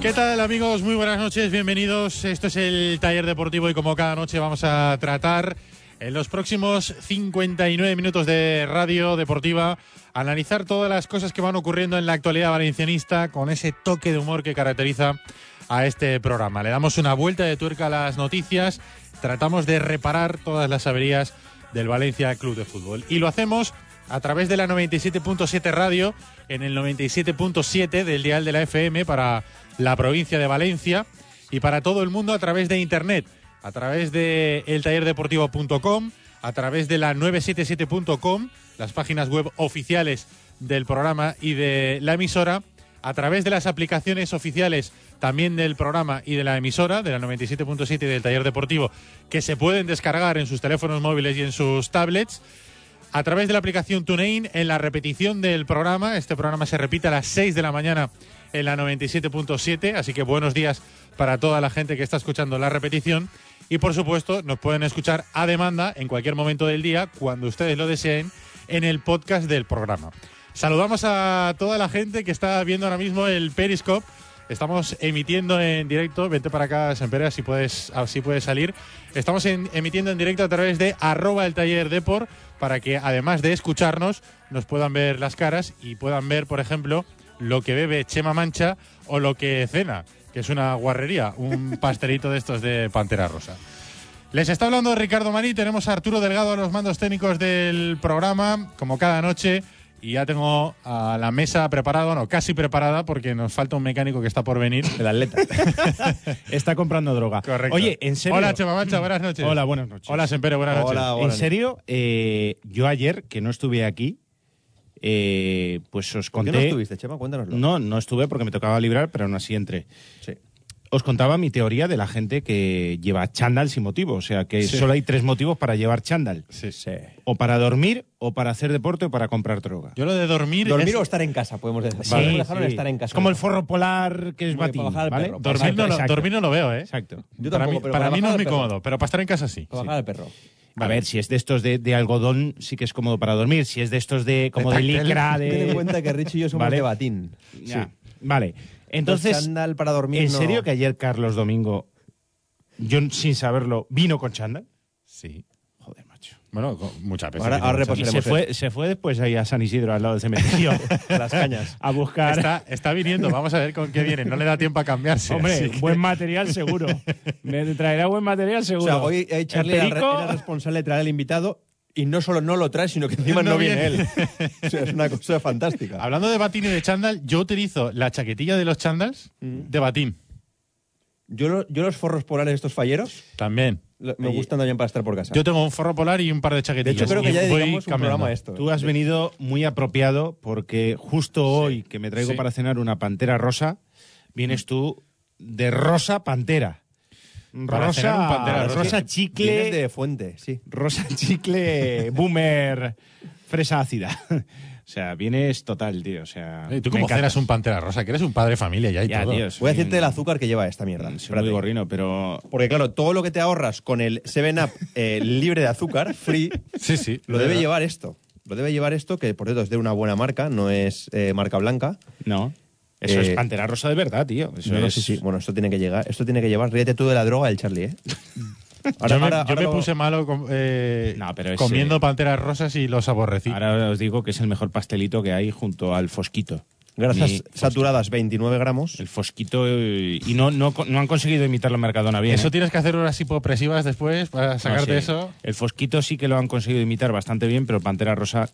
¿Qué tal amigos? Muy buenas noches, bienvenidos. Esto es el taller deportivo y como cada noche vamos a tratar en los próximos 59 minutos de radio deportiva, analizar todas las cosas que van ocurriendo en la actualidad valencianista con ese toque de humor que caracteriza a este programa. Le damos una vuelta de tuerca a las noticias, tratamos de reparar todas las averías del Valencia Club de Fútbol y lo hacemos a través de la 97.7 radio en el 97.7 del dial de la FM para la provincia de Valencia y para todo el mundo a través de internet, a través de eltallerdeportivo.com, a través de la 977.com, las páginas web oficiales del programa y de la emisora, a través de las aplicaciones oficiales también del programa y de la emisora, de la 97.7 y del taller deportivo, que se pueden descargar en sus teléfonos móviles y en sus tablets a través de la aplicación TuneIn en la repetición del programa. Este programa se repite a las 6 de la mañana en la 97.7, así que buenos días para toda la gente que está escuchando la repetición. Y por supuesto, nos pueden escuchar a demanda en cualquier momento del día, cuando ustedes lo deseen, en el podcast del programa. Saludamos a toda la gente que está viendo ahora mismo el Periscope. Estamos emitiendo en directo, vente para acá, Sempere, si puedes, así puedes salir. Estamos en- emitiendo en directo a través de arroba el taller deport para que además de escucharnos nos puedan ver las caras y puedan ver, por ejemplo, lo que bebe Chema Mancha o lo que cena, que es una guarrería, un pastelito de estos de Pantera Rosa. Les está hablando Ricardo Marí, tenemos a Arturo Delgado a los mandos técnicos del programa, como cada noche, y ya tengo a la mesa preparada, bueno, casi preparada, porque nos falta un mecánico que está por venir. El atleta. Está comprando droga. Correcto. Oye, en serio. Hola, Chema Mancha, buenas noches. Hola, buenas noches. Hola, Sempere, buenas noches. Hola, En serio, eh, yo ayer, que no estuve aquí, eh, pues os ¿Por conté. qué no estuviste, Chema? Cuéntanoslo. No, no estuve porque me tocaba librar, pero aún así entré. Sí. Os contaba mi teoría de la gente que lleva chándal sin motivo. O sea, que Sí. solo hay tres motivos para llevar chándal. Sí, sí. O para dormir, o para hacer deporte, o para comprar droga. Yo lo de dormir. Dormir es- o estar en casa, podemos decir. Sí, Podemos dejarlo en sí. estar en casa. Es como el forro polar que es Como batín, para bajar al ¿vale? perro. dormir, no lo, dormir no lo veo, ¿eh? Exacto. Yo para tampoco, mí, pero para para mí no es muy perro. cómodo, pero para estar en casa sí. Para sí. bajar al perro. A ver, si es de estos de, de algodón, sí que es cómodo para dormir. Si es de estos de como de, tactel. licra, Ten en de... cuenta que Rich y yo somos Vale. de batín. Ya, Vale. Entonces, chándal para dormir ¿en no- serio que ayer Carlos Domingo, yo sin saberlo, vino con chándal? Sí. Joder, macho. Bueno, con- muchas veces. Ahora- ahora Y se fue, se fue después ahí a San Isidro, al lado del cementerio, Las cañas. a buscar... Está, está viniendo, vamos a ver con qué viene. No le da tiempo a cambiarse. Hombre, que- buen material seguro. Me traerá buen material O seguro. sea, hoy eh, Charlie perico- era responsable de traer al invitado y no solo no lo trae, sino que encima No no, viene él. O sea, es una cosa fantástica. Hablando de batín y de chándal, yo utilizo la chaquetilla de los chándals Mm. de batín. Yo, lo- yo los forros polares estos falleros También. lo- me gustan también para estar por casa. Yo tengo un forro polar y un par de de chaquetillas. hecho, creo que ya voy dedicamos un programa a esto. Tú has venido muy apropiado porque justo hoy que me traigo Sí. para cenar una pantera rosa, vienes tú de rosa pantera. Rosa, cenar un pantera rosa. chicle, de fuente, sí. rosa chicle, boomer, fresa ácida. O sea, vienes total, tío. O sea, ¿Tú encantas. cenas un pantera rosa? Que eres un padre de familia ya y Ya, todo. tío, Voy a decirte un- el azúcar que lleva esta mierda. Soy muy gorrino, pero Porque claro, todo lo que te ahorras con el 7-Up eh, libre de azúcar, free, Sí, sí. lo debe llevar esto. Lo debe llevar esto, que por cierto es de una buena marca, no es eh, marca blanca. no. Eso Eh, es pantera rosa de verdad, tío. Eso No, no, es... sí, sí. Bueno, esto tiene que llegar. Esto tiene que llevar. Ríete tú de la droga del Charlie, ¿eh? yo me, yo ahora me lo- puse malo com- eh, No, pero es, comiendo eh, panteras rosas y los aborrecí. Ahora os digo que es el mejor pastelito que hay junto al fosquito. Grasas Mi fosquito. saturadas 29 gramos. El fosquito eh, y no, no, no han conseguido imitar la Mercadona bien. Eso ¿eh? tienes que hacer unas hipopresivas después para No, sacarte sí. eso. El fosquito sí que lo han conseguido imitar bastante bien, pero el Pantera Rosa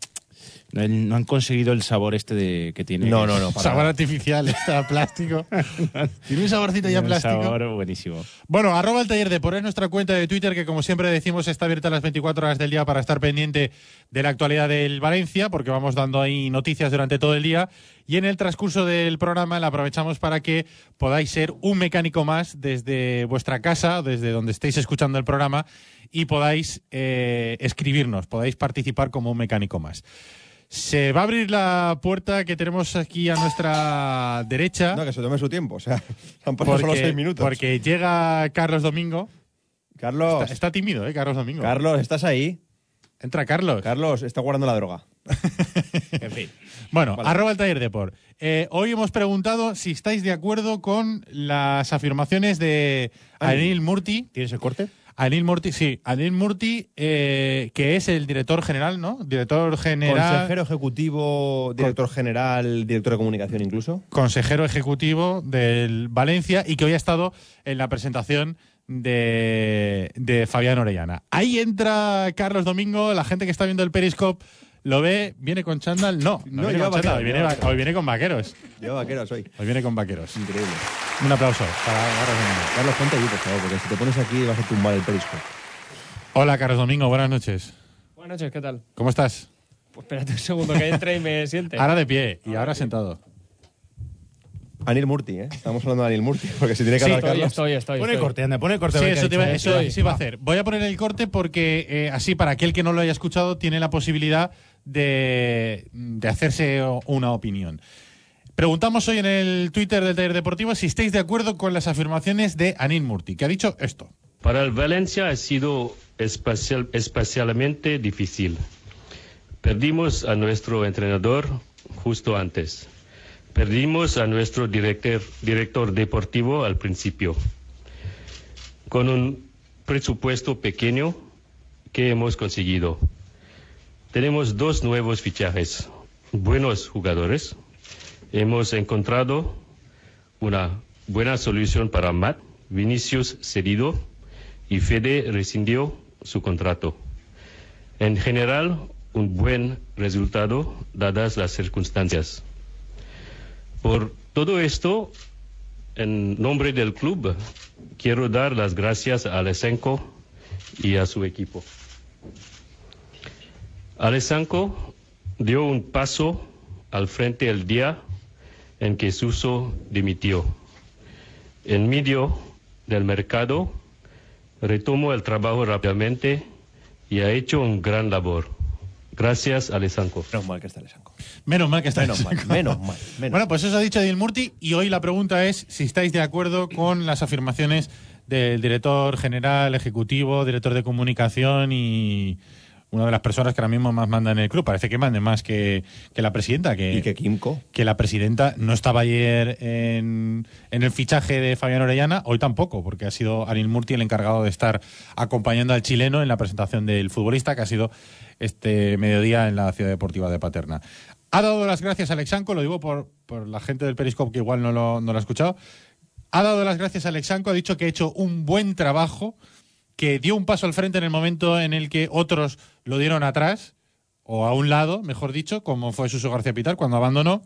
no, han conseguido el sabor este de, que tiene. No, no, no. para Sabor artificial, está plástico. Tiene un saborcito ya Un plástico. sabor buenísimo. Bueno, arroba el taller de por es nuestra cuenta de Twitter que como siempre decimos está abierta las 24 horas del día para estar pendiente de la actualidad del Valencia porque vamos dando ahí noticias durante todo el día y en el transcurso del programa la aprovechamos para que podáis ser un mecánico más desde vuestra casa, desde donde estéis escuchando el programa y podáis eh, escribirnos, podáis participar como un mecánico más. Se va a abrir la puerta que tenemos aquí a nuestra derecha. No, que se tome su tiempo. O sea, han pasado solo 6 minutos. porque llega Carlos Domingo. Carlos, Está, está tímido, ¿eh? Carlos Domingo. Carlos, ¿estás ahí? Entra Carlos. Carlos, está guardando la droga. En fin. bueno, arroba el taller de por. Eh, hoy hemos preguntado si estáis de acuerdo con las afirmaciones de Anil Murti. ¿Tienes el corte? Anil Murti, sí. Anil Murti, eh, que es el director general, ¿no? Director general. Consejero ejecutivo, director general, director de comunicación incluso. consejero ejecutivo del Valencia y que hoy ha estado en la presentación de, de Fabián Orellana. Ahí entra Carlos Domingo, la gente que está viendo el Periscope lo ve, viene con chándal, no, no, No, viene lleva con chándal, hoy viene, va- hoy con vaqueros, Yo vaquero soy. hoy viene con vaqueros. Increíble. Un aplauso para Carlos Domingo. Carlos, ponte allí, por favor, porque si te pones aquí vas a tumbar el perisco. Hola Carlos Domingo, buenas noches. Buenas noches, ¿qué tal? ¿Cómo estás? Pues espérate un segundo que entre y me siente. Ahora de pie y ahora sentado. Anil Murti, ¿eh? Estamos hablando de Anil Murti, porque si tiene que Sí, hablar Estoy, Carlos... estoy, estoy. Pone el corte, anda, pone el corte. Sí, eso, te eso, eso iba a hacer. Voy a poner el corte porque eh, así para aquel que no lo haya escuchado tiene la posibilidad de, hacerse una opinión. Preguntamos hoy en el Twitter del Taller Deportivo si estáis de acuerdo con las afirmaciones de Anil Murti, que ha dicho esto. Para el Valencia ha sido especial- especialmente difícil. Perdimos a nuestro entrenador justo antes. Perdimos a nuestro director, director deportivo al principio. Con un presupuesto pequeño que hemos conseguido. Tenemos dos nuevos fichajes, buenos jugadores. Hemos encontrado una buena solución para Matt, Vinicius cedido y Fede rescindió su contrato. En general, un buen resultado dadas las circunstancias. Por todo esto, en nombre del club, quiero dar las gracias a Alessanco y a su equipo. Alessanco dio un paso al frente el día en que Suso dimitió. En medio del mercado, retomó el trabajo rápidamente y ha hecho un gran labor. Gracias, Alessanco. Menos mal que está Lesanco. Menos mal que está Menos mal, menos mal. Menos. Bueno, pues eso ha dicho Anil Murti y hoy la pregunta es si estáis de acuerdo con las afirmaciones del director general, ejecutivo, director de comunicación y una de las personas que ahora mismo más manda en el club. Parece que mande más que, que la presidenta, que, y que Kimco. que la presidenta no estaba ayer en, en el fichaje de Fabián Orellana, hoy tampoco, porque ha sido Anil Murti el encargado de estar acompañando al chileno en la presentación del futbolista, que ha sido este mediodía en la Ciudad Deportiva de Paterna. Ha dado las gracias a Alexanco, lo digo por, por la gente del Periscope que igual no lo, no lo ha escuchado. Ha dado las gracias a Alexanco, ha dicho que ha hecho un buen trabajo, que dio un paso al frente en el momento en el que otros lo dieron atrás. o a un lado, mejor dicho, como fue Suso García Pitar cuando abandonó,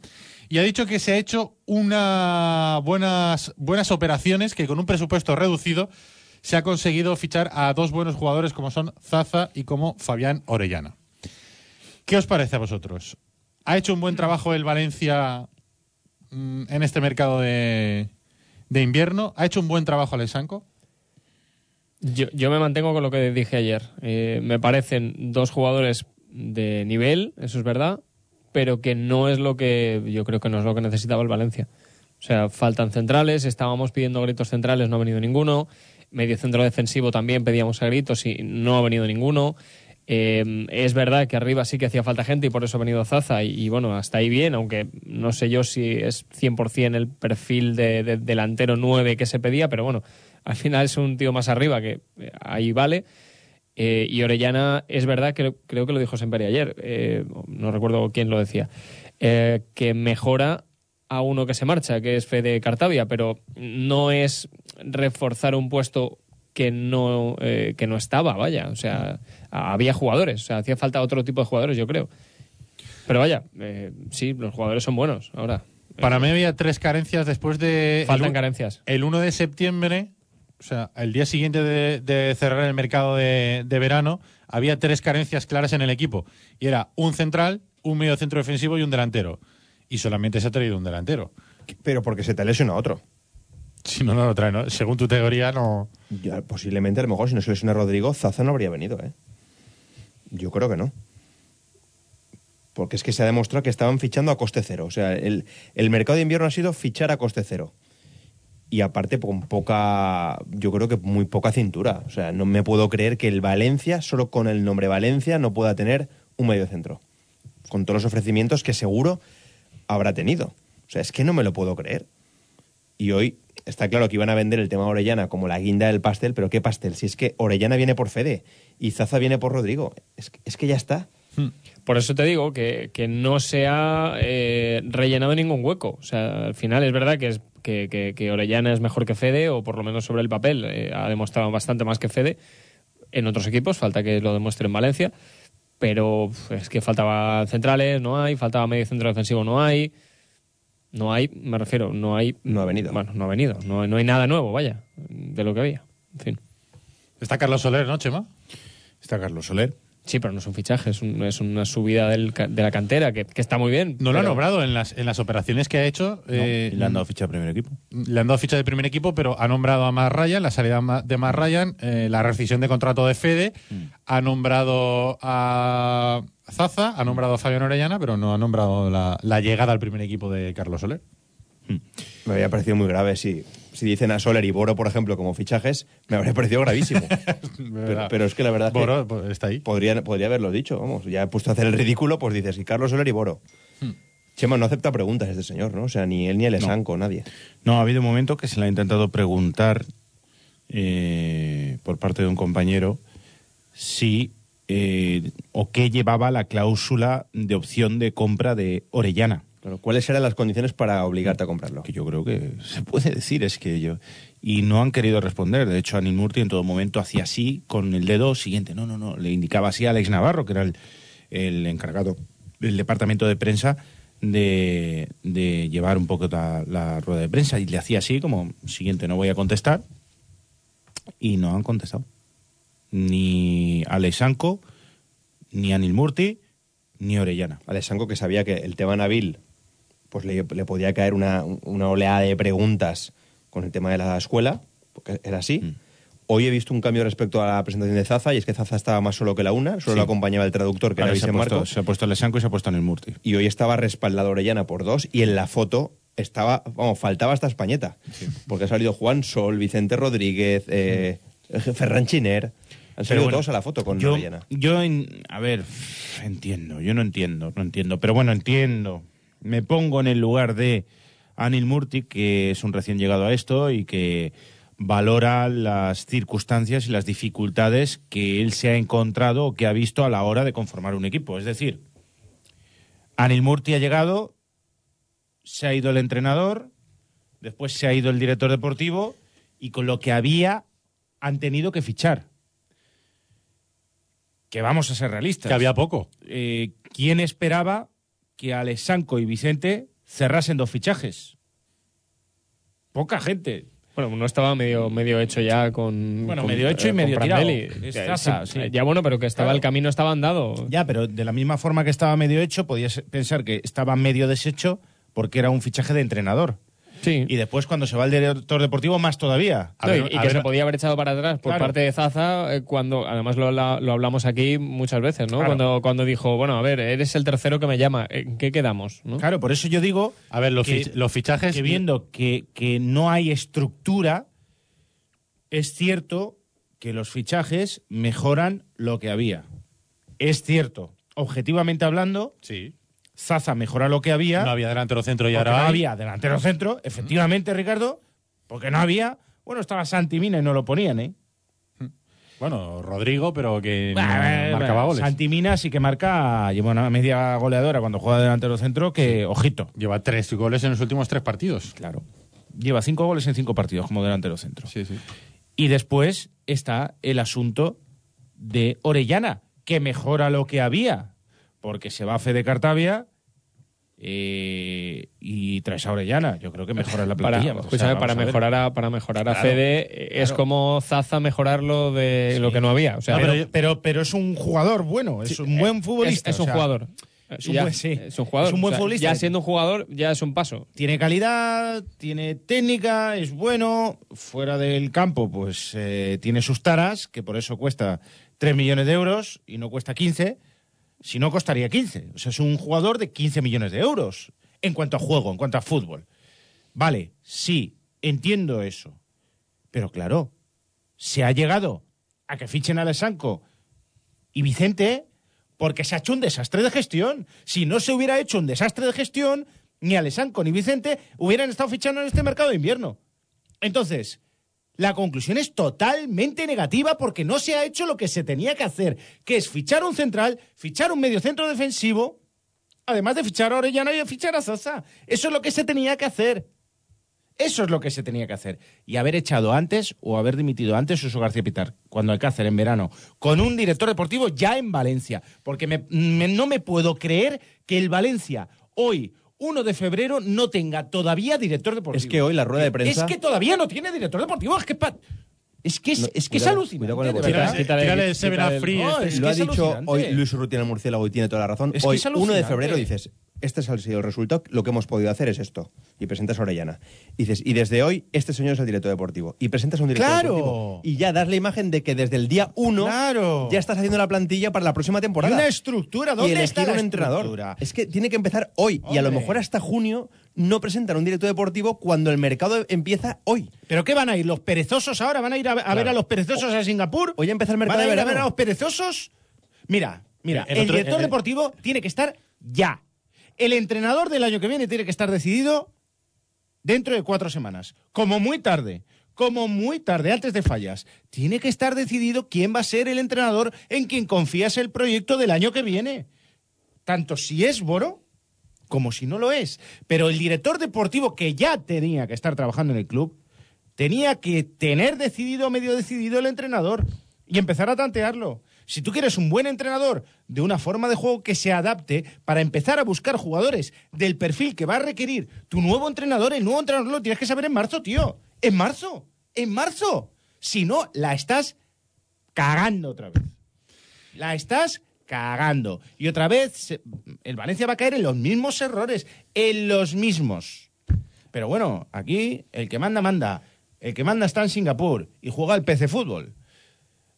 y ha dicho que se ha hecho unas buenas, buenas operaciones, que con un presupuesto reducido se ha conseguido fichar a dos buenos jugadores como son Zaza y como Fabián Orellana. ¿Qué os parece a vosotros? ¿Ha hecho un buen trabajo el Valencia mm, en este mercado de, de invierno? ¿Ha hecho un buen trabajo Alexanco? Yo, yo me mantengo con lo que dije ayer. Eh, me parecen dos jugadores de nivel, eso es verdad, pero que no es lo que yo creo que no es lo que necesitaba el Valencia. O sea, faltan centrales, estábamos pidiendo gritos centrales, no ha venido ninguno. Medio centro defensivo también pedíamos a gritos y no ha venido ninguno. Eh, es verdad que arriba sí que hacía falta gente y por eso ha venido Zaza y, bueno, hasta ahí bien, aunque no sé yo si es 100% el perfil de, de delantero 9 que se pedía, pero bueno, al final es un tío más arriba que eh, ahí vale. Eh, y Orellana, es verdad, que creo que lo dijo Semperi ayer, eh, no recuerdo quién lo decía, eh, que mejora a uno que se marcha, que es Fede Cartavia, pero no es reforzar un puesto que no, que no estaba, vaya. O sea, había jugadores, o sea, hacía falta otro tipo de jugadores, yo creo. Pero vaya, sí, los jugadores son buenos ahora. Para mí había tres carencias después de... Faltan el, carencias. El 1 de septiembre, o sea, el día siguiente de, de cerrar el mercado de, de verano, había tres carencias claras en el equipo. Y era un central, un medio centro defensivo y un delantero. Y solamente se ha traído un delantero. Pero porque se te lesiona otro. Si no, no lo trae, ¿no? Según tu teoría, no... Ya, posiblemente, a lo mejor, si no se lesiona Rodrigo, Zaza no habría venido, ¿eh? Yo creo que no. Porque es que se ha demostrado que estaban fichando a coste cero. O sea, el, el mercado de invierno ha sido fichar a coste cero. Y aparte, con poca. Yo creo que muy poca cintura. O sea, no me puedo creer que el Valencia, solo con el nombre Valencia, no pueda tener un medio centro. Con todos los ofrecimientos que seguro habrá tenido. O sea, es que no me lo puedo creer. Y hoy está claro que iban a vender el tema Orellana como la guinda del pastel, pero ¿qué pastel? Si es que Orellana viene por Fede y Zaza viene por Rodrigo. Es, es que ya está. Por eso te digo que, que no se ha eh, rellenado ningún hueco. O sea, al final es verdad que, es, que, que- que Orellana es mejor que Fede, o por lo menos sobre el papel eh, ha demostrado bastante más que Fede. En otros equipos falta que lo demuestre en Valencia, pero es que faltaba centrales, no hay, faltaba medio centro defensivo, no hay. No hay, me refiero, no hay. No ha venido. Bueno, no ha venido. No, no hay nada nuevo, vaya, de lo que había. En fin. Está Carlos Soler, ¿no, Chema? Está Carlos Soler. Sí, pero no es un fichaje, es, un- es una subida del de la cantera que, que está muy bien. No lo ha nombrado en las, en las operaciones que ha hecho. eh, le han dado ficha al primer equipo. le han dado ficha de primer equipo, pero ha nombrado a Matt Ryan, la salida de Matt Ryan, eh, la rescisión de contrato de Fede, ha nombrado a Zaza, ha nombrado a Fabián Orellana, pero no ha nombrado la, la llegada al primer equipo de Carlos Soler. Me habría parecido muy grave si, si dicen a Soler y Boro, por ejemplo, como fichajes, me habría parecido gravísimo. pero, pero es que la verdad que Boro, pues, está ahí. podría, podría haberlo dicho, vamos. Ya he puesto a hacer el ridículo, pues dices, y Carlos Soler y Boro. Chema no acepta preguntas este señor, ¿no? O sea, ni él ni el Esanco, nadie. No, ha habido un momento que se le ha intentado preguntar eh, por parte de un compañero si eh, o qué llevaba la cláusula de opción de compra de Orellana. Claro, ¿Cuáles eran las condiciones para obligarte a comprarlo? Que yo creo que se puede decir, es que yo. Y no han querido responder. De hecho, Anil Murti en todo momento hacía así con el dedo siguiente. No, no, no. Le indicaba así a Alex Navarro, que era el, el encargado del departamento de prensa, de, de llevar un poco la, la rueda de prensa. Y le hacía así, como siguiente, no voy a contestar. Y no han contestado. Ni Alex Anco, ni Anil Murti, ni Orellana. Alessanco que sabía que el tema Nabil pues le, le podía caer una, una oleada de preguntas con el tema de la escuela, porque era así. Mm. Hoy he visto un cambio respecto a la presentación de Zaza, y es que Zaza estaba más solo que la una, solo Sí. lo acompañaba el traductor, que Ahora era se, ha Vicente puesto, Marco, se ha puesto Alex Anco y se ha puesto Anil Murti. y hoy estaba respaldado Orellana por dos, y en la foto estaba, vamos, faltaba hasta Españeta, porque ha salido Juan Sol, Vicente Rodríguez, eh, Ferran Chiner, han salido bueno, todos a la foto con yo, Orellana. yo en- a ver, entiendo, yo no entiendo, no entiendo, pero bueno, entiendo. Me pongo en el lugar de Anil Murti, que es un recién llegado a esto y que valora las circunstancias y las dificultades que él se ha encontrado o que ha visto a la hora de conformar un equipo. Es decir, Anil Murti ha llegado, se ha ido el entrenador, después se ha ido el director deportivo y con lo que había han tenido que fichar. que vamos a ser realistas. Que había poco. Eh, ¿Quién esperaba que Alessanco y Vicente cerrasen dos fichajes? Poca gente. Bueno, no estaba medio, medio hecho ya con. Bueno, con- medio hecho y medio Prandelli. tirado. Es Que Zaza, sí, sí. Ya bueno, pero que estaba Claro. el camino estaba andado. Ya, pero de la misma forma que estaba medio hecho, podías pensar que estaba medio deshecho porque era un fichaje de entrenador. Sí. Y después, cuando se va el director deportivo, más todavía. A No, ver, y y a que ver- se podía haber echado para atrás por Claro. parte de Zaza eh, cuando, además lo, la- lo hablamos aquí muchas veces, ¿no? Claro. Cuando, cuando dijo, bueno, a ver, eres el tercero que me llama, ¿en qué quedamos? ¿no? Claro, por eso yo digo A ver, los, que- fich- los fichajes. que viendo que, que no hay estructura, es cierto que los fichajes mejoran lo que había. Es cierto, objetivamente hablando, Sí. Zaza mejora lo que había. No había delantero centro y ahora no hay. había delantero centro, efectivamente, Ricardo, porque no había. Bueno, estaba Santi Mina y no lo ponían, ¿eh? Bueno, Rodrigo, pero que no Bah, bah, marcaba bah, goles. Santi Mina sí que marca, lleva una media goleadora cuando juega delantero centro, que, ojito. Lleva tres goles en los últimos tres partidos. Claro. Lleva cinco goles en cinco partidos como delantero centro. Sí, sí. Y después está el asunto de Orellana, que mejora lo que había, porque se va a Fede Cartavia eh, y traes a Orellana. Yo creo que mejora la Para, plantilla. O sea, para a ver. mejorar a, para mejorar a Claro, Fede eh, es claro. como Zaza mejorar lo de lo que no había. O sea, pero, pero- pero, pero es un jugador bueno, es un buen futbolista. es, es o un sea, jugador. es un Ya, buen- sí. es un jugador. Es un buen O sea, futbolista. Ya siendo un jugador, ya es un paso. Tiene calidad, tiene técnica, es bueno. Fuera del campo, pues eh, tiene sus taras, que por eso cuesta 3 millones de euros y no cuesta 15. Si no, costaría 15. O sea, es un jugador de 15 millones de euros en cuanto a juego, en cuanto a fútbol. Vale, sí, entiendo eso. Pero claro, se ha llegado a que fichen a Alessanco y Vicente porque se ha hecho un desastre de gestión. Si no se hubiera hecho un desastre de gestión, ni Alessanco ni Vicente hubieran estado fichando en este mercado de invierno. Entonces, la conclusión es totalmente negativa porque no se ha hecho lo que se tenía que hacer, que es fichar un central, fichar un mediocentro defensivo, además de fichar a Orellana y fichar a Zaza. Eso es lo que se tenía que hacer. Eso es lo que se tenía que hacer. Y haber echado antes o haber dimitido antes Suso García Pitar, cuando hay que hacer en verano, con un director deportivo ya en Valencia. Porque no me puedo creer que el Valencia, hoy, 1 de febrero, no tenga todavía director deportivo. Es que hoy la rueda de prensa- Es que todavía no tiene director deportivo. Es que, pa- es, que es, No, es, que es cuidado, alucinante. cuidado con el de verdad. Tírale, Quítale- tírale el Seven quítale Free. No, este. es lo que ha es dicho alucinante. hoy Luis Urrutia el murciélago y tiene toda la razón. Es que hoy, es 1 de alucinante. febrero, dices, este es el, sido el resultado, lo que hemos podido hacer es esto. Y presentas a Orellana. Y dices, y desde hoy, este señor es el director deportivo. Y presentas a un director ¡Claro! deportivo. Y ya das la imagen de que desde el día 1 ¡Claro! ya estás haciendo la plantilla para la próxima Y temporada. una estructura. y ¿Dónde elegir está la un entrenador. estructura? Es que tiene que empezar hoy. Y a lo mejor hasta junio no presentan un director deportivo cuando el mercado empieza hoy. ¿Pero qué van a ir? ¿Los perezosos ahora? ¿Van a ir a, a ver a los perezosos a Singapur? Hoy empieza el mercado ¿Van a de ver a los perezosos? Mira, mira, El el, otro- director el- deportivo tiene que estar ya. El entrenador del año que viene tiene que estar decidido dentro de cuatro semanas. Como muy tarde. Como muy tarde, antes de fallas. Tiene que estar decidido quién va a ser el entrenador en quien confías el proyecto del año que viene. Tanto si es Boro como si no lo es. Pero el director deportivo que ya tenía que estar trabajando en el club, tenía que tener decidido, medio decidido el entrenador y empezar a tantearlo. Si tú quieres un buen entrenador de una forma de juego que se adapte para empezar a buscar jugadores del perfil que va a requerir tu nuevo entrenador, el nuevo entrenador lo tienes que saber en marzo, tío. En marzo. En marzo. Si no, la estás cagando otra vez. La estás cagando. Y otra vez, el Valencia va a caer en los mismos errores. En los mismos. Pero bueno, aquí el que manda, manda. El que manda está en Singapur y juega al PC Fútbol.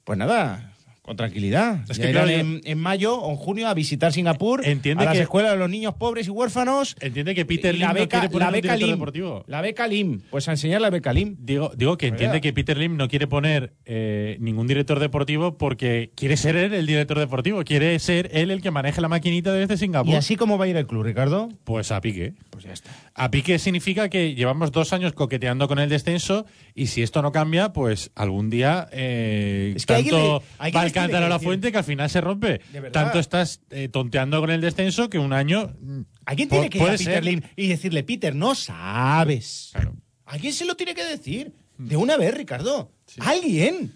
Pues nada, con tranquilidad. Es Ya que, claro, en, en mayo o en junio a visitar Singapur, Entiende a las que- escuelas de los niños pobres y huérfanos. Entiende que Peter Lim la no beca, quiere poner la beca Lim. deportivo. La beca Lim. Pues a enseñar la beca Lim. Digo, digo que entiende que Peter Lim no quiere poner eh, ningún director deportivo porque quiere ser él el director deportivo, quiere ser él el que maneje la maquinita desde Singapur. ¿Y así cómo va a ir el club, Ricardo? Pues a pique. Pues ya está. A pique significa que llevamos dos años coqueteando con el descenso y si esto no cambia, pues algún día eh, Es que tanto le- alguien va el les tiene cántaro que a la fuente que al final se rompe. Tanto estás eh, tonteando con el descenso que un año... mm, Alguien tiene que ir a Peter y decirle, Peter, no sabes. Claro. Alguien se lo tiene que decir. De una vez, Ricardo. Alguien.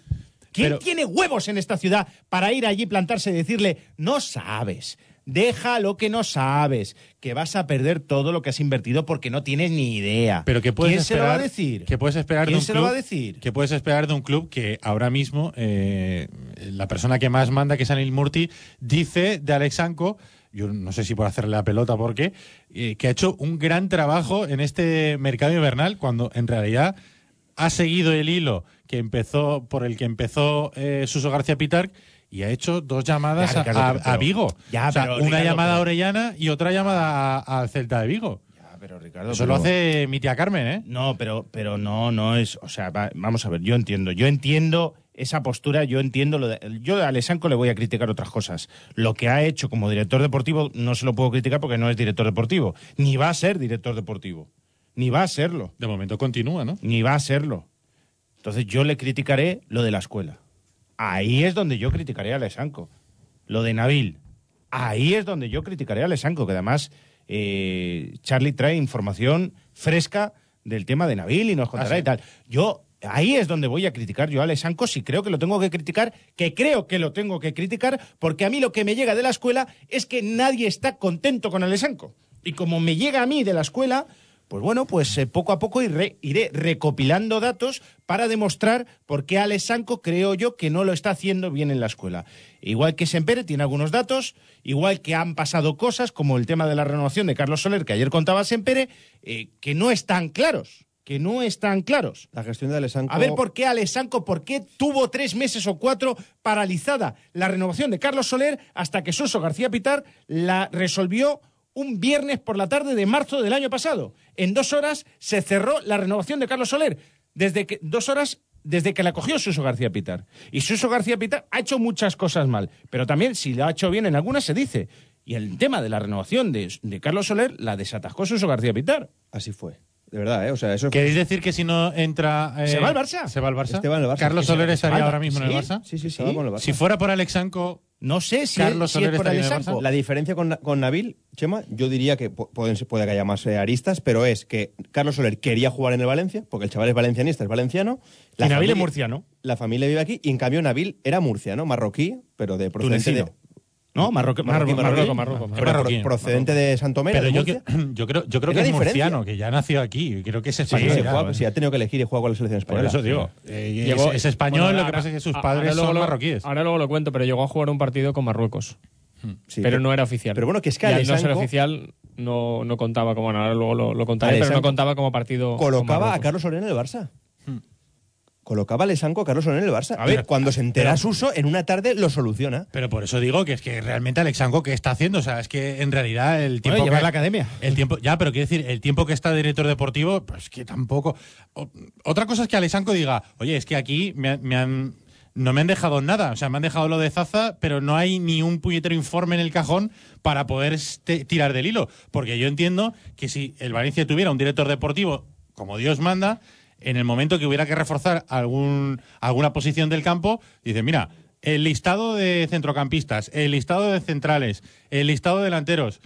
¿Quién Pero- tiene huevos en esta ciudad para ir allí, plantarse y decirle, no sabes, deja lo que no sabes, que vas a perder todo lo que has invertido porque no tienes ni idea? Pero que puedes ¿Quién esperar, se lo va a decir? Que puedes esperar ¿Quién de un se club, lo va a decir? Que puedes esperar de un club que ahora mismo eh, la persona que más manda, que es Anil Murti, dice de Alex Anco, yo no sé si por hacerle la pelota o por qué, eh, que ha hecho un gran trabajo en este mercado invernal cuando en realidad ha seguido el hilo que empezó por el que empezó eh, Suso García Pitar y ha hecho dos llamadas Ya, a- Ricardo, a, pero- a Vigo. Ya, O sea, pero, una Ricardo, llamada a Orellana y otra llamada a- al Celta de Vigo. Ya, pero Ricardo, Eso lo hace mi tía Carmen, ¿eh? No, pero, pero no, no es. O sea, va- vamos a ver, yo entiendo. Yo entiendo esa postura, yo entiendo lo de. Yo a Alessanco le voy a criticar otras cosas. Lo que ha hecho como director deportivo no se lo puedo criticar porque no es director deportivo. Ni va a ser director deportivo. Ni va a serlo. De momento continúa, ¿no? Ni va a serlo. Entonces yo le criticaré lo de la escuela. Ahí es donde yo criticaré a Alessanco. Lo de Nabil. Ahí es donde yo criticaré a Alessanco, que además eh, Charlie trae información fresca del tema de Nabil y nos contará Ah, sí. y tal. Yo ahí es donde voy a criticar yo a Alessanco si creo que lo tengo que criticar, que creo que lo tengo que criticar, porque a mí lo que me llega de la escuela es que nadie está contento con Alessanco. Y como me llega a mí de la escuela, pues bueno, pues eh, poco a poco iré, iré recopilando datos para demostrar por qué Alessanco creo yo que no lo está haciendo bien en la escuela. Igual que Sempere tiene algunos datos, igual que han pasado cosas como el tema de la renovación de Carlos Soler, que ayer contaba Sempere, eh, que no están claros, que no están claros. La gestión de Alessanco... A ver por qué Alessanco, por qué tuvo tres meses o cuatro paralizada la renovación de Carlos Soler hasta que Suso García Pitar la resolvió un viernes por la tarde de marzo del año pasado. En dos horas se cerró la renovación de Carlos Soler. Desde que, dos horas desde que la cogió Suso García Pitar. Y Suso García Pitar ha hecho muchas cosas mal, pero también si lo ha hecho bien en algunas se dice. Y el tema de la renovación de, de Carlos Soler la desatascó Suso García Pitar. Así fue. De verdad, ¿eh? O sea, eso... ¿Queréis decir que si no entra. eh, ¿Se va al Barça? ¿Se va al Barça? Va al Barça. ¿Carlos Soler estaría ahora mismo en el. Barça? Sí, sí, sí. Si fuera por Alexanco, No sé si, Carlos es, si Soler es por estaría en el Alessanco. Barça. La diferencia con, con Nabil, Chema, yo diría que pu- pueden, puede que haya más eh, aristas, pero es que Carlos Soler quería jugar en el Valencia, porque el chaval es valencianista, es valenciano. Y Nabil familia- es murciano. La familia vive aquí, y en cambio Nabil era murciano, marroquí, pero de procedente Tunecino. de... No, Marroque- Marroquí, marroquí. Marruecos, Marruecos, Pero Marroquí, pro- procedente de Santomera, pero de yo, que- yo creo, yo creo Es que es diferencia. murciano, que ya nació aquí. Creo que es español. sí, ya, juega- ¿no? sí, ha tenido que elegir y juega con la selección Por española. eso digo. eh, Llegó- es, es español, bueno, lo que ahora- pasa es que sus a- padres ahora luego son lo- marroquíes. Ahora luego lo cuento, pero llegó a jugar un partido con Marruecos. Sí, pero no era oficial. Pero bueno, que es que Y al no ser oficial no, no contaba como. Bueno, ahora luego lo, lo contaré, pero Alessanco no contaba como partido. con colocaba a Marruecos. Carlos Soler en el Barça. Colocaba a Lesanco Carlos en el Barça. A ver, cuando se entera pero- Suso, en una tarde lo soluciona. Pero por eso digo que es que realmente Alexanco que está haciendo, o sea, es que en realidad el tiempo lleva que la academia. el tiempo, ya, pero quiero decir, el tiempo que está de director deportivo, pues que tampoco. o- otra cosa es que Alexanco diga, oye, es que aquí me, han- me han no me han dejado nada, o sea, me han dejado lo de Zaza, pero no hay ni un puñetero informe en el cajón para poder este- tirar del hilo, porque yo entiendo que si el Valencia tuviera un director deportivo como Dios manda, en el momento que hubiera que reforzar algún, alguna posición del campo, dice, mira, el listado de centrocampistas, el listado de centrales, el listado de delanteros,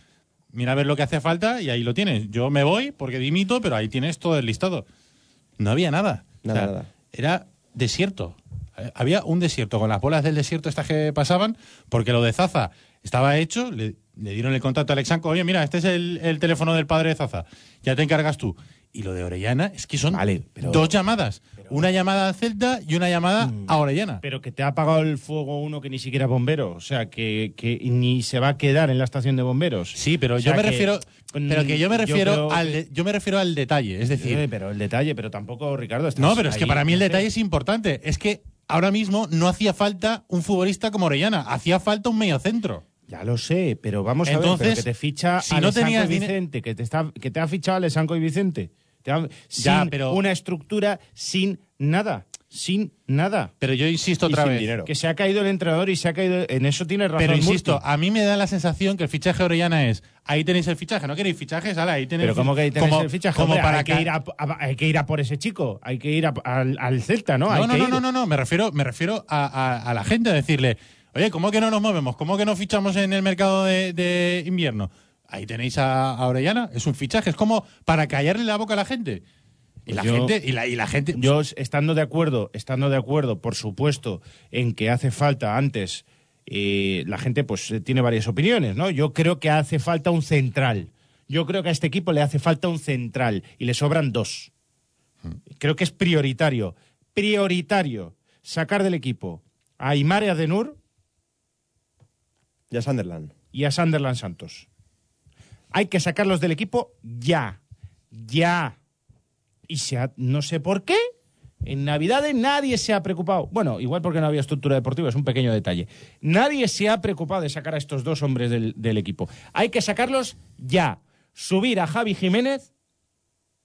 mira a ver lo que hace falta y ahí lo tienes. Yo me voy porque dimito, pero ahí tienes todo el listado. No había nada. Nada, nada. Era desierto. Eh, Había un desierto con las bolas del desierto estas que pasaban, porque lo de Zaza estaba hecho, le, le dieron el contacto a Alexanco, oye, mira, este es el, el teléfono del padre de Zaza, ya te encargas tú. Y lo de Orellana es que son Vale, pero- dos llamadas, una llamada a Celta y una llamada Mm. a Orellana. Pero que te ha apagado el fuego uno que ni siquiera es bombero. O sea, que, que ni se va a quedar en la estación de bomberos. Sí, pero O yo me que- refiero, pero que yo me yo refiero creo al, yo me refiero al detalle, es decir, Eh, pero el detalle, pero tampoco, Ricardo. no, pero es que ahí, para mí el detalle es importante, es que ahora mismo no hacía falta un futbolista como Orellana, hacía falta un mediocentro. Ya lo sé, pero vamos a ver, Entonces, pero que te ficha si no Alessanco tenías y Vicente, que te, está, que te ha fichado Alessanco y Vicente. Ya, pero- una estructura, sin nada. Sin nada. Pero yo insisto Y otra sin vez. dinero. Que se ha caído el entrenador y se ha caído. En eso tiene razón. Pero insisto, Murti. a mí me da la sensación que el fichaje de Orellana es, ahí tenéis el fichaje, no queréis fichajes, Ala, ahí tenéis Pero ¿cómo que ahí tenéis como- el fichaje? como Hombre, para hay, que ir a, a- hay que ir a por ese chico. Hay que ir a- al, al Celta, ¿no? Hay No, no, que no, ir. no, no, no, me refiero, me refiero a, a- a la gente a decirle, oye, ¿cómo que no nos movemos? ¿Cómo que no fichamos en el mercado de, de invierno? Ahí tenéis a, a Orellana, es un fichaje, es como para callarle la boca a la gente. Y la Yo- gente, y la, y la gente. Yo estando de acuerdo, estando de acuerdo, por supuesto, en que hace falta antes, eh, la gente pues eh, tiene varias opiniones, ¿no? Yo creo que hace falta un central. Yo creo que a este equipo le hace falta un central y le sobran dos. Creo que es prioritario, prioritario sacar del equipo a Aymar y a Sunderland. y a Sunderland Santos. Hay que sacarlos del equipo ya, ya. Y se ha- no sé por qué, en Navidades nadie se ha preocupado. Bueno, igual porque no había estructura deportiva, es un pequeño detalle. Nadie se ha preocupado de sacar a estos dos hombres del, equipo. Hay que sacarlos ya. Subir a Javi Jiménez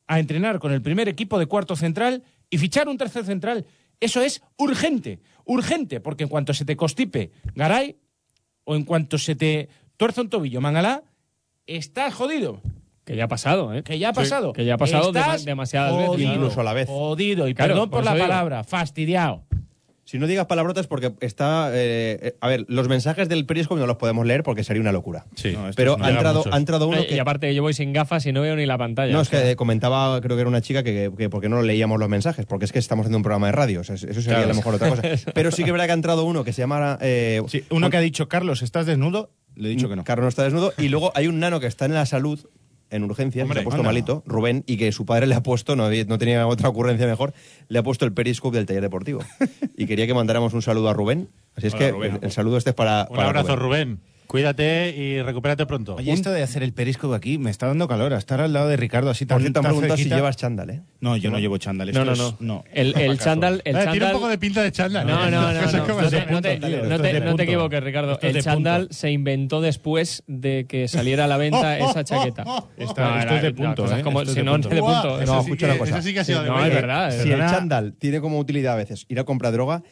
a entrenar con el primer equipo de cuarto central y fichar un tercer central. Eso es urgente, urgente, porque en cuanto se te constipe Garay o en cuanto se te tuerza un tobillo Mangalá, estás jodido. Que ya ha pasado, ¿eh? Que ya ha pasado. que ya ha pasado Estás dema- demasiadas veces. Incluso a la vez. Jodido. Y Claro, perdón por por la digo. palabra, fastidiado. Si no digas palabrotas porque está... eh, eh, a ver, los mensajes del Periscope no los podemos leer porque sería una locura. Sí. No, Pero ha entrado, muchos. ha entrado uno No, y- que... Y aparte, yo voy sin gafas y no veo ni la pantalla. No, o es que sea. eh, comentaba, creo que era una chica, que, que porque no leíamos los mensajes, porque es que estamos haciendo un programa de radio, o sea, eso sería Claro. a lo mejor otra cosa. Pero sí que es verdad que ha entrado uno que se llama... eh, Sí, uno que ha dicho, Carlos, ¿estás desnudo? Le he dicho que no. Carlos no está desnudo, y luego hay un nano que está en la salud, en urgencias, Hombre, se ha puesto anda. malito, Rubén, y que su padre le ha puesto, no, había- no tenía otra ocurrencia mejor, le ha puesto el periscope del taller deportivo. Y quería que mandáramos un saludo a Rubén, así es Hola, que Rubén. el, el saludo este es para, Un para abrazo, Rubén. Cuídate y recupérate pronto. Oye, esto de hacer el periscope aquí me está dando calor. a Estar al lado de Ricardo así tan Por cierto, si llevas chándal, ¿eh? No, yo no llevo chándal. No, esto no, es- no. El, el chándal. El Eh, tiene un chándal poco de pinta de chándal. No, ¿eh? no, no, no, no te, no no no equivoques, Ricardo. Esto El chándal punto. se inventó después de que saliera a la venta esa chaqueta. Esta- No, esto no, es de no, punto, ¿eh? como- Esto es si no, no es de punto. No, escucha una cosa. Eso sí que ha sido de no, verdad. es verdad. es Si el chándal tiene como utilidad a veces ir a comprar droga,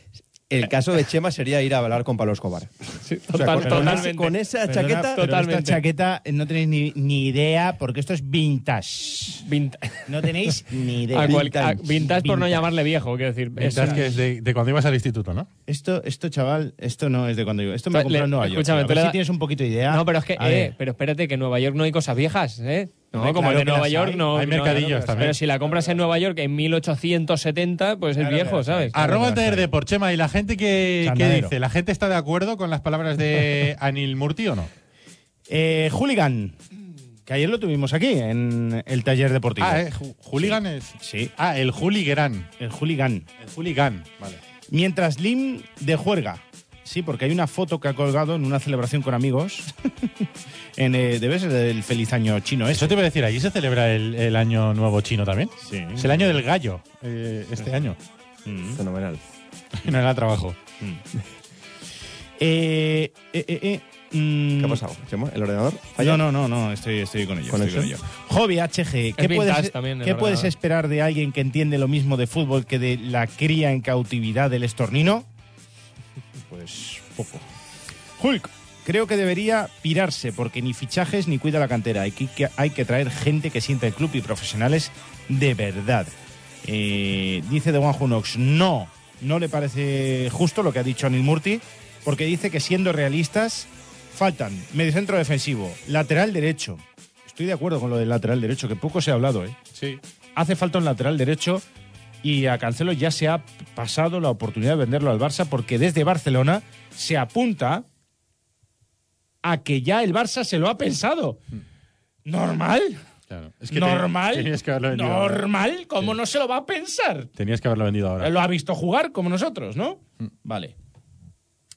el caso de Chema sería ir a hablar con Pablo Escobar. Sí, O sea, total- con, totalmente. con esa Perdona, chaqueta... Totalmente. esta chaqueta no tenéis ni, ni idea porque esto es vintage. Vint- No tenéis ni idea. a cual- a- Vintage. vintage por no Vintage. llamarle viejo, quiero decir. Pensás es- que es de, de cuando ibas al instituto, ¿no? Esto, esto, chaval, esto no es de cuando yo. Esto me lo compré en Nueva York. escúchame, A ver si da- tienes un poquito de idea. No, pero es que, eh, pero espérate, que en Nueva York no hay cosas viejas, ¿eh? No, como claro el de que Nueva York hay. no. Hay no, mercadillos también. Pero si la compras en Nueva York en 1870, pues es Claro viejo. ¿sabes? Arroba el taller de Porchema. ¿Y la gente qué, qué dice? ¿La gente está de acuerdo con las palabras de Anil Murti o no? Eh, Hooligan, que ayer lo tuvimos aquí en el taller deportivo. Ah, ¿eh? Hooligan es. Sí, Ah, el hooligan. el Hooligan. El hooligan. Vale. Mientras Lim de juerga. Sí, porque hay una foto que ha colgado en una celebración con amigos. en, eh, debe ser del feliz año chino Eso ese. te iba a decir, allí se celebra el, el año nuevo chino también. Sí. Es el año del gallo eh, este año. Mm. Fenomenal. No era trabajo. Eh, eh, eh, eh, mm, ¿Qué ha pasado? ¿El ordenador? No, falla? no, no, no, estoy, estoy con ello. Estoy con ello. Hobby HG, ¿qué, puedes, también, el ¿qué puedes ordenador. esperar de alguien que entiende lo mismo de fútbol que de la cría en cautividad del estornino? Pues poco. Hulk, creo que debería pirarse porque ni fichajes ni cuida la cantera. Hay que, hay que traer gente que sienta el club y profesionales de verdad. Eh, dice de Juan Junox, no, no le parece justo lo que ha dicho Anil Murti, porque dice que siendo realistas, faltan mediocentro defensivo, lateral derecho. Estoy de acuerdo con lo del lateral derecho, que poco se ha hablado, ¿eh? Sí. Hace falta un lateral derecho y a Cancelo ya se ha pasado la oportunidad de venderlo al Barça porque desde Barcelona se apunta a que ya el Barça se lo ha pensado. ¿Normal? Claro. Es que ¿Normal? tenías que haberlo vendido ahora. ¿Normal? ¿Cómo no se lo va a pensar? Tenías que haberlo vendido ahora. Lo ha visto jugar como nosotros, ¿no? Vale.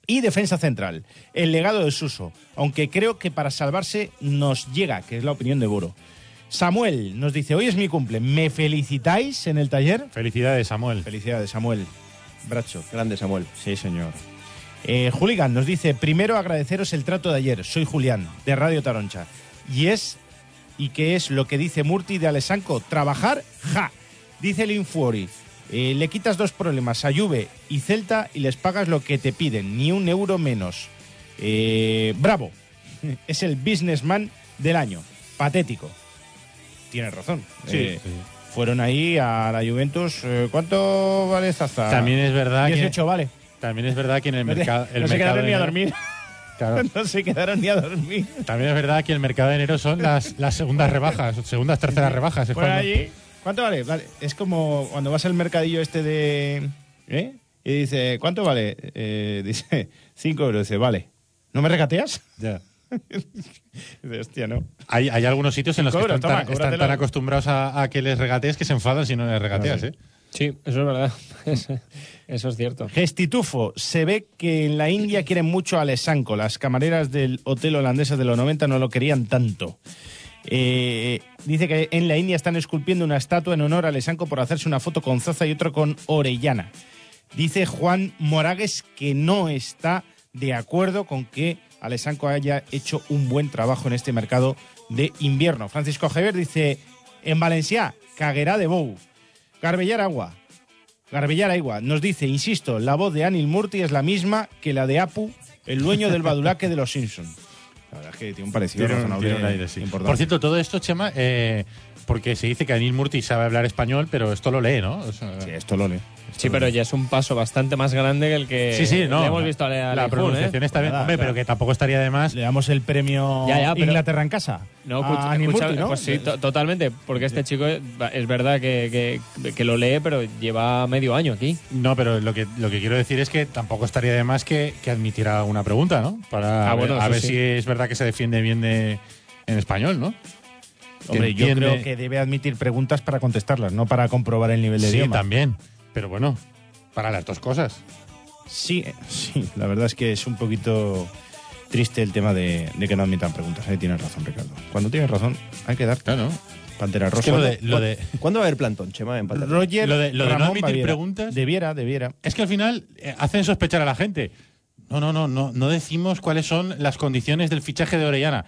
Y defensa central, el legado de Suso, aunque creo que para salvarse nos llega, que es la opinión de Boro. Samuel nos dice, hoy es mi cumple, ¿me felicitáis en el taller? Felicidades, Samuel. Felicidades, Samuel. Bracho. Grande, Samuel. Sí, señor. Eh, Julián nos dice, primero agradeceros el trato de ayer. Soy Julián, de Radio Taroncha. Y es, y qué es lo que dice Murti de Alessanco, trabajar, ja. Dice el Infuori, eh, le quitas dos problemas a Juve y Celta y les pagas lo que te piden, ni un euro menos. Eh, bravo, es el businessman del año. Patético. Tienes razón. Eh, sí. Fueron ahí a la Juventus. eh, ¿Cuánto vale taza? También es verdad 18 que vale. también es verdad que en el mercado el no se mercado quedaron de ni a dormir. Claro. No se quedaron ni a dormir. También es verdad que el mercado de enero son las, las segundas rebajas, segundas, terceras rebajas. Es cuando- allí, ¿Cuánto vale? Vale, es como cuando vas al mercadillo este de... ¿Eh? Y dice, ¿cuánto vale? Eh, dice, 5 euros. Dice, vale. ¿No me regateas? Ya. Dice, hostia, no. Hay, hay algunos sitios en los que están, toma, tan, están cóbratelo. tan acostumbrados a, a que les regatees que se enfadan si no les regateas, ¿eh? Sí, eso es verdad. eso es cierto. Gestitufo, se ve que en la India quieren mucho a Lesanco. Las camareras del hotel holandesas de los 90 no lo querían tanto. Eh, dice que en la India están esculpiendo una estatua en honor a Lesanco por hacerse una foto con Zaza y otra con Orellana. Dice Juan Moragues que no está de acuerdo con que Alessanco haya hecho un buen trabajo en este mercado de invierno. Francisco Javier dice, en Valencia, caguerá de Bou, Garbellar agua, Garbellar agua. Nos dice, insisto, la voz de Anil Murti es la misma que la de Apu, el dueño del badulaque de los Simpsons. La verdad es que tiene un parecido Tiene un- razonable tiene un aire, sí. importante. Por cierto, todo esto, Chema, eh, porque se dice que Anil Murti sabe hablar español, pero esto lo lee, ¿no? O sea, Sí, esto lo lee. Sí, pero ya es un paso bastante más grande que el que sí, sí, no. le hemos visto a La pronunciación ¿eh? está bien, hombre, claro. pero que tampoco estaría de más. Le damos el premio Ya, ya, pero- Inglaterra en casa. No, a escucha- Murti, ¿no? Pues sí, to- totalmente, porque este chico es verdad que, que- que lo lee, pero lleva medio año aquí. No, pero lo que, lo que quiero decir es que tampoco estaría de más que, que admitiera una pregunta, ¿no? Para Ah, bueno, a ver sí. si es verdad que se defiende bien de, en español, ¿no? Hombre, yo creo que debe admitir preguntas para contestarlas, no para comprobar el nivel de Sí, idioma. también. Pero bueno, para las dos cosas. Sí, eh, sí, la verdad es que es un poquito triste el tema de, de que no admitan preguntas. Ahí tienes razón, Ricardo. Cuando tienes razón, hay que dar. Claro. Pantera Es Rosa. que lo de, lo de- ¿Cuándo va a haber plantón, Chema, en? Roger Lo de- lo de no admitir Baviera. preguntas. Debiera, debiera. es que al final eh, hacen sospechar a la gente. No, no, no, no, no decimos cuáles son las condiciones del fichaje de Orellana.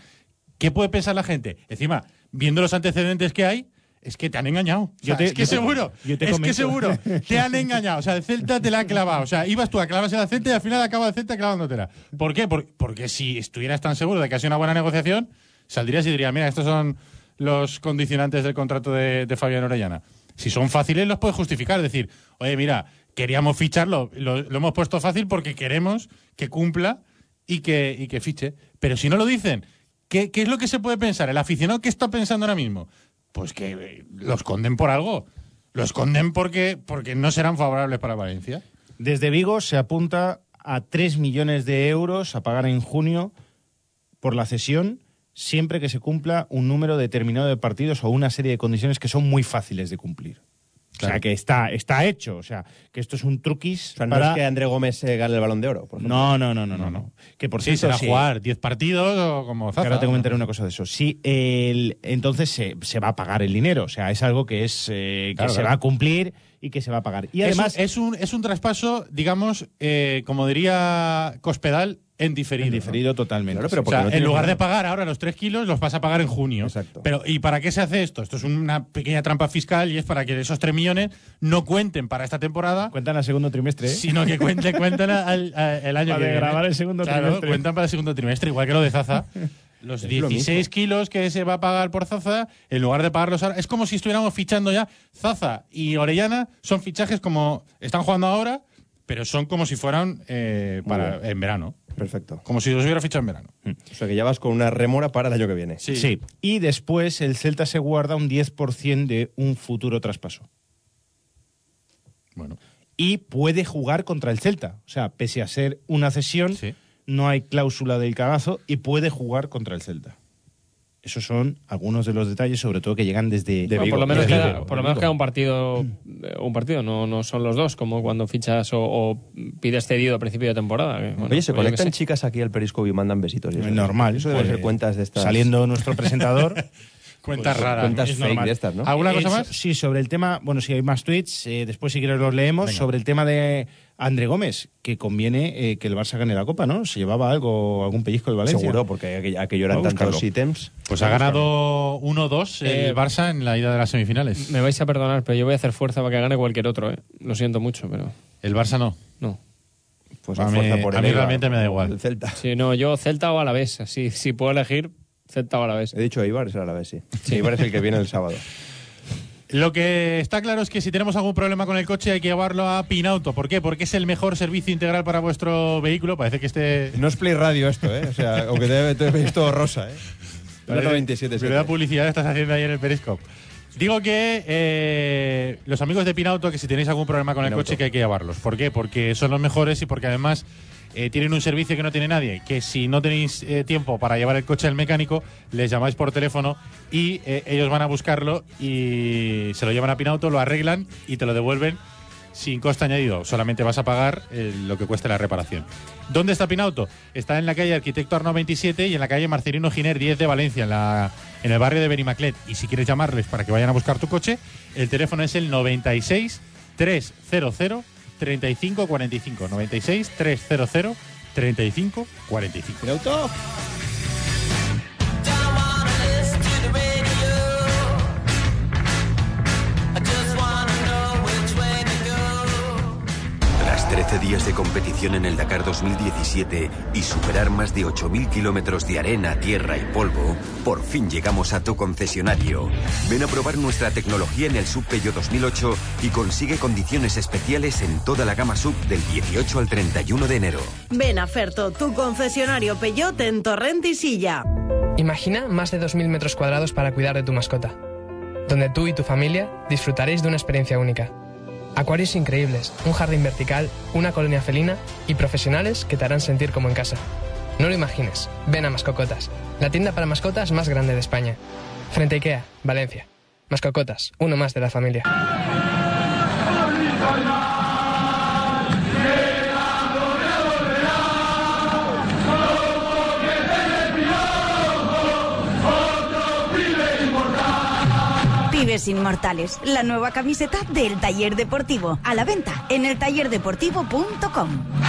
¿Qué puede pensar la gente? Encima, viendo los antecedentes que hay, es que te han engañado. Yo O sea, te- es que yo te- seguro, yo te es que seguro, te han engañado. O sea, el Celta te la ha clavado. O sea, ibas tú a clavarse la Celta y al final acaba el Celta clavándotela. ¿Por qué? Por- porque si estuvieras tan seguro de que ha sido una buena negociación, saldrías y dirías, mira, estos son los condicionantes del contrato de, de Fabián Orellana. Si son fáciles, los puedes justificar. Decir, oye, mira, queríamos ficharlo, lo, lo hemos puesto fácil porque queremos que cumpla y que, y que fiche. Pero si no lo dicen, ¿qué, es lo que se puede pensar? ¿El aficionado qué está pensando ahora mismo? Pues que eh, lo esconden por algo. Lo esconden porque, porque no serán favorables para Valencia. Desde Vigo se apunta a 3 millones de euros a pagar en junio por la cesión siempre que se cumpla un número determinado de partidos o una serie de condiciones que son muy fáciles de cumplir. O sea, que está, está hecho. O sea, que esto es un truquis O sea, no para... es que André Gómez eh, gane el balón de oro, por. No, no, no, no, no, no. Que por sí, será sí, jugar 10 partidos o como que Zaza. ahora te comentaré una cosa de eso. Sí, el- entonces se, se va a pagar el dinero. O sea, es algo que es eh, que Claro, se claro. va a cumplir y que se va a pagar. Y Es además, es, un, es un traspaso, digamos, eh, como diría Cospedal, en diferido. en ¿no? diferido totalmente. Claro, pero O sea, no en lugar de pagar ahora los 3 kilos, los vas a pagar en junio. Exacto. Pero, ¿y para qué se hace esto? Esto es una pequeña trampa fiscal y es para que esos 3 millones no cuenten para esta temporada, Cuentan al segundo trimestre. ¿eh? sino que cuenten, cuenten al, al- el año Para que viene. grabar el segundo Claro, trimestre. cuentan para el segundo trimestre, igual que lo de Zaza. Los Es lo 16 mismo. kilos que se va a pagar por Zaza, en lugar de pagarlos ahora, es como si estuviéramos fichando ya. Zaza y Orellana son fichajes como están jugando ahora, pero son como si fueran eh, para, en verano. Perfecto. Como si los hubiera fichado en verano. O sea, que ya vas con una remora para el año que viene. Sí. Y después el Celta se guarda un 10% de un futuro traspaso. Bueno. Y puede jugar contra el Celta. O sea, pese a ser una cesión, Sí. No hay cláusula del cagazo y puede jugar contra el Celta. Esos son algunos de los detalles, sobre todo que llegan desde De Bueno, Vigo, por lo menos, de queda, Vigo, por de lo menos queda un partido, eh, un partido, no, no son los dos, como cuando fichas o, o pides cedido a principio de temporada. bueno, Oye, ¿se pues conectan chicas aquí al Periscope y mandan besitos? y eso? normal. Eso debe Pues, ser cuentas de estas... Saliendo nuestro presentador. Cuentas Pues, raras. cuentas fake normal. de estas, ¿no? ¿Alguna cosa Eh, más? Sí, sobre el tema, bueno, si hay más tweets, eh, después si quieres los leemos, Venga. sobre el tema de André Gómez, que conviene eh, que el Barça gane la Copa, ¿no? Se llevaba algo, algún pellizco el Valencia. Seguro, porque aquello, aquello eran tantos ítems. Pues ha ganado 1-2 el Eh, Barça en la ida de las semifinales. Me vais a perdonar, pero yo voy a hacer fuerza para que gane cualquier otro. ¿eh? Lo siento mucho, pero El Barça no. no. Pues A mí- fuerza por a el mí realmente me da por igual. El Celta. Si no, yo Celta o Alavés. Si, si puedo elegir, Celta o Alavés. He dicho Eibar, es a la vez, sí. Eibar es el que viene el sábado. Lo que está claro es que si tenemos algún problema con el coche hay que llevarlo a Pinauto. ¿Por qué? Porque es el mejor servicio integral para vuestro vehículo. Parece que este... No es Play Radio esto, ¿eh? O sea, aunque te, te veis todo rosa, ¿eh? Parece- 97, Menuda publicidad estás haciendo ahí en el Periscope. Digo que eh, los amigos de Pinauto, que si tenéis algún problema con el Pinauto. coche, que hay que llevarlos. ¿Por qué? Porque son los mejores y porque además eh, tienen un servicio que no tiene nadie. Que si no tenéis eh, tiempo para llevar el coche al mecánico, les llamáis por teléfono y eh, ellos van a buscarlo y se lo llevan a Pinauto, lo arreglan y te lo devuelven sin coste añadido. Solamente vas a pagar lo que cueste la reparación. ¿Dónde está Pinauto? Está en la calle Arquitecto Arnau 27 y en la calle Marcelino Giner 10 de Valencia, en, la, en el barrio de Benimaclet. Y si quieres llamarles para que vayan a buscar tu coche, el teléfono es el 96 300 35 45. 96 300 35 45. Pinauto. 14 días de competición en el Dakar 2017 y superar más de 8.000 kilómetros de arena, tierra y polvo, por fin llegamos a tu concesionario. Ven a probar nuestra tecnología en el Sub Peugeot 2008 y consigue condiciones especiales en toda la gama Sub del 18 al 31 de enero. Ven a Ferto, tu concesionario Peugeot en Torrent y Silla. Imagina más de 2.000 metros cuadrados para cuidar de tu mascota, donde tú y tu familia disfrutaréis de una experiencia única Acuarios increíbles, un jardín vertical, una colonia felina y profesionales que te harán sentir como en casa. No lo imagines, ven a Mascocotas, la tienda para mascotas más grande de España. Frente a Ikea, Valencia. Mascocotas, uno más de la familia. Inmortales, la nueva camiseta del taller deportivo. A la venta en el tallerdeportivo.com.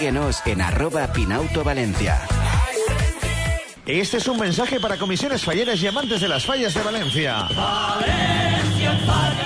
síguenos en arroba Pinauto Valencia. Este es un mensaje para comisiones falleras y amantes de las fallas de Valencia.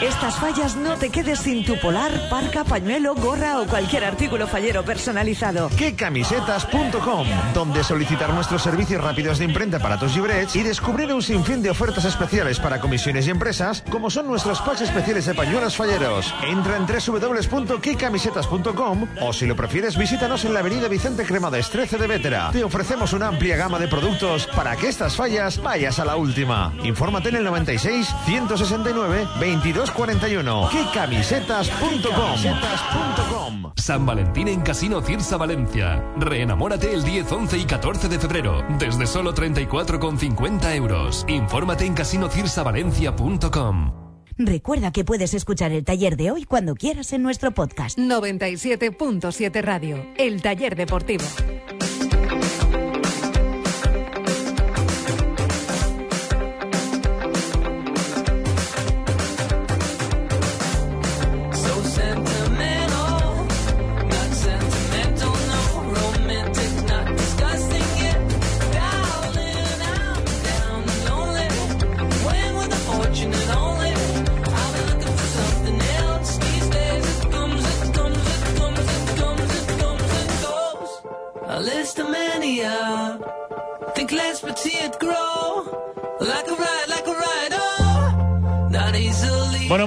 Estas fallas no te quedes sin tu polar, parca, pañuelo, gorra o cualquier artículo fallero personalizado. quecamisetas.com, donde solicitar nuestros servicios rápidos de imprenta para tus librets y descubrir un sinfín de ofertas especiales para comisiones y empresas, como son nuestros packs especiales de pañuelos falleros. Entra en www.quecamisetas.com o si lo prefieres visítanos en la avenida Vicente Cremades 13 de Vétera. Te ofrecemos una amplia gama de productos para que estas fallas vayas a la última. Infórmate en el 96 169 2241. quecamisetas.com. San Valentín en Casino Cirsa Valencia. Reenamórate el 10, 11 y 14 de febrero, desde solo 34,50 euros. Infórmate en casinocirsavalencia.com. Recuerda que puedes escuchar el taller de hoy cuando quieras en nuestro podcast. 97.7 Radio, el taller deportivo.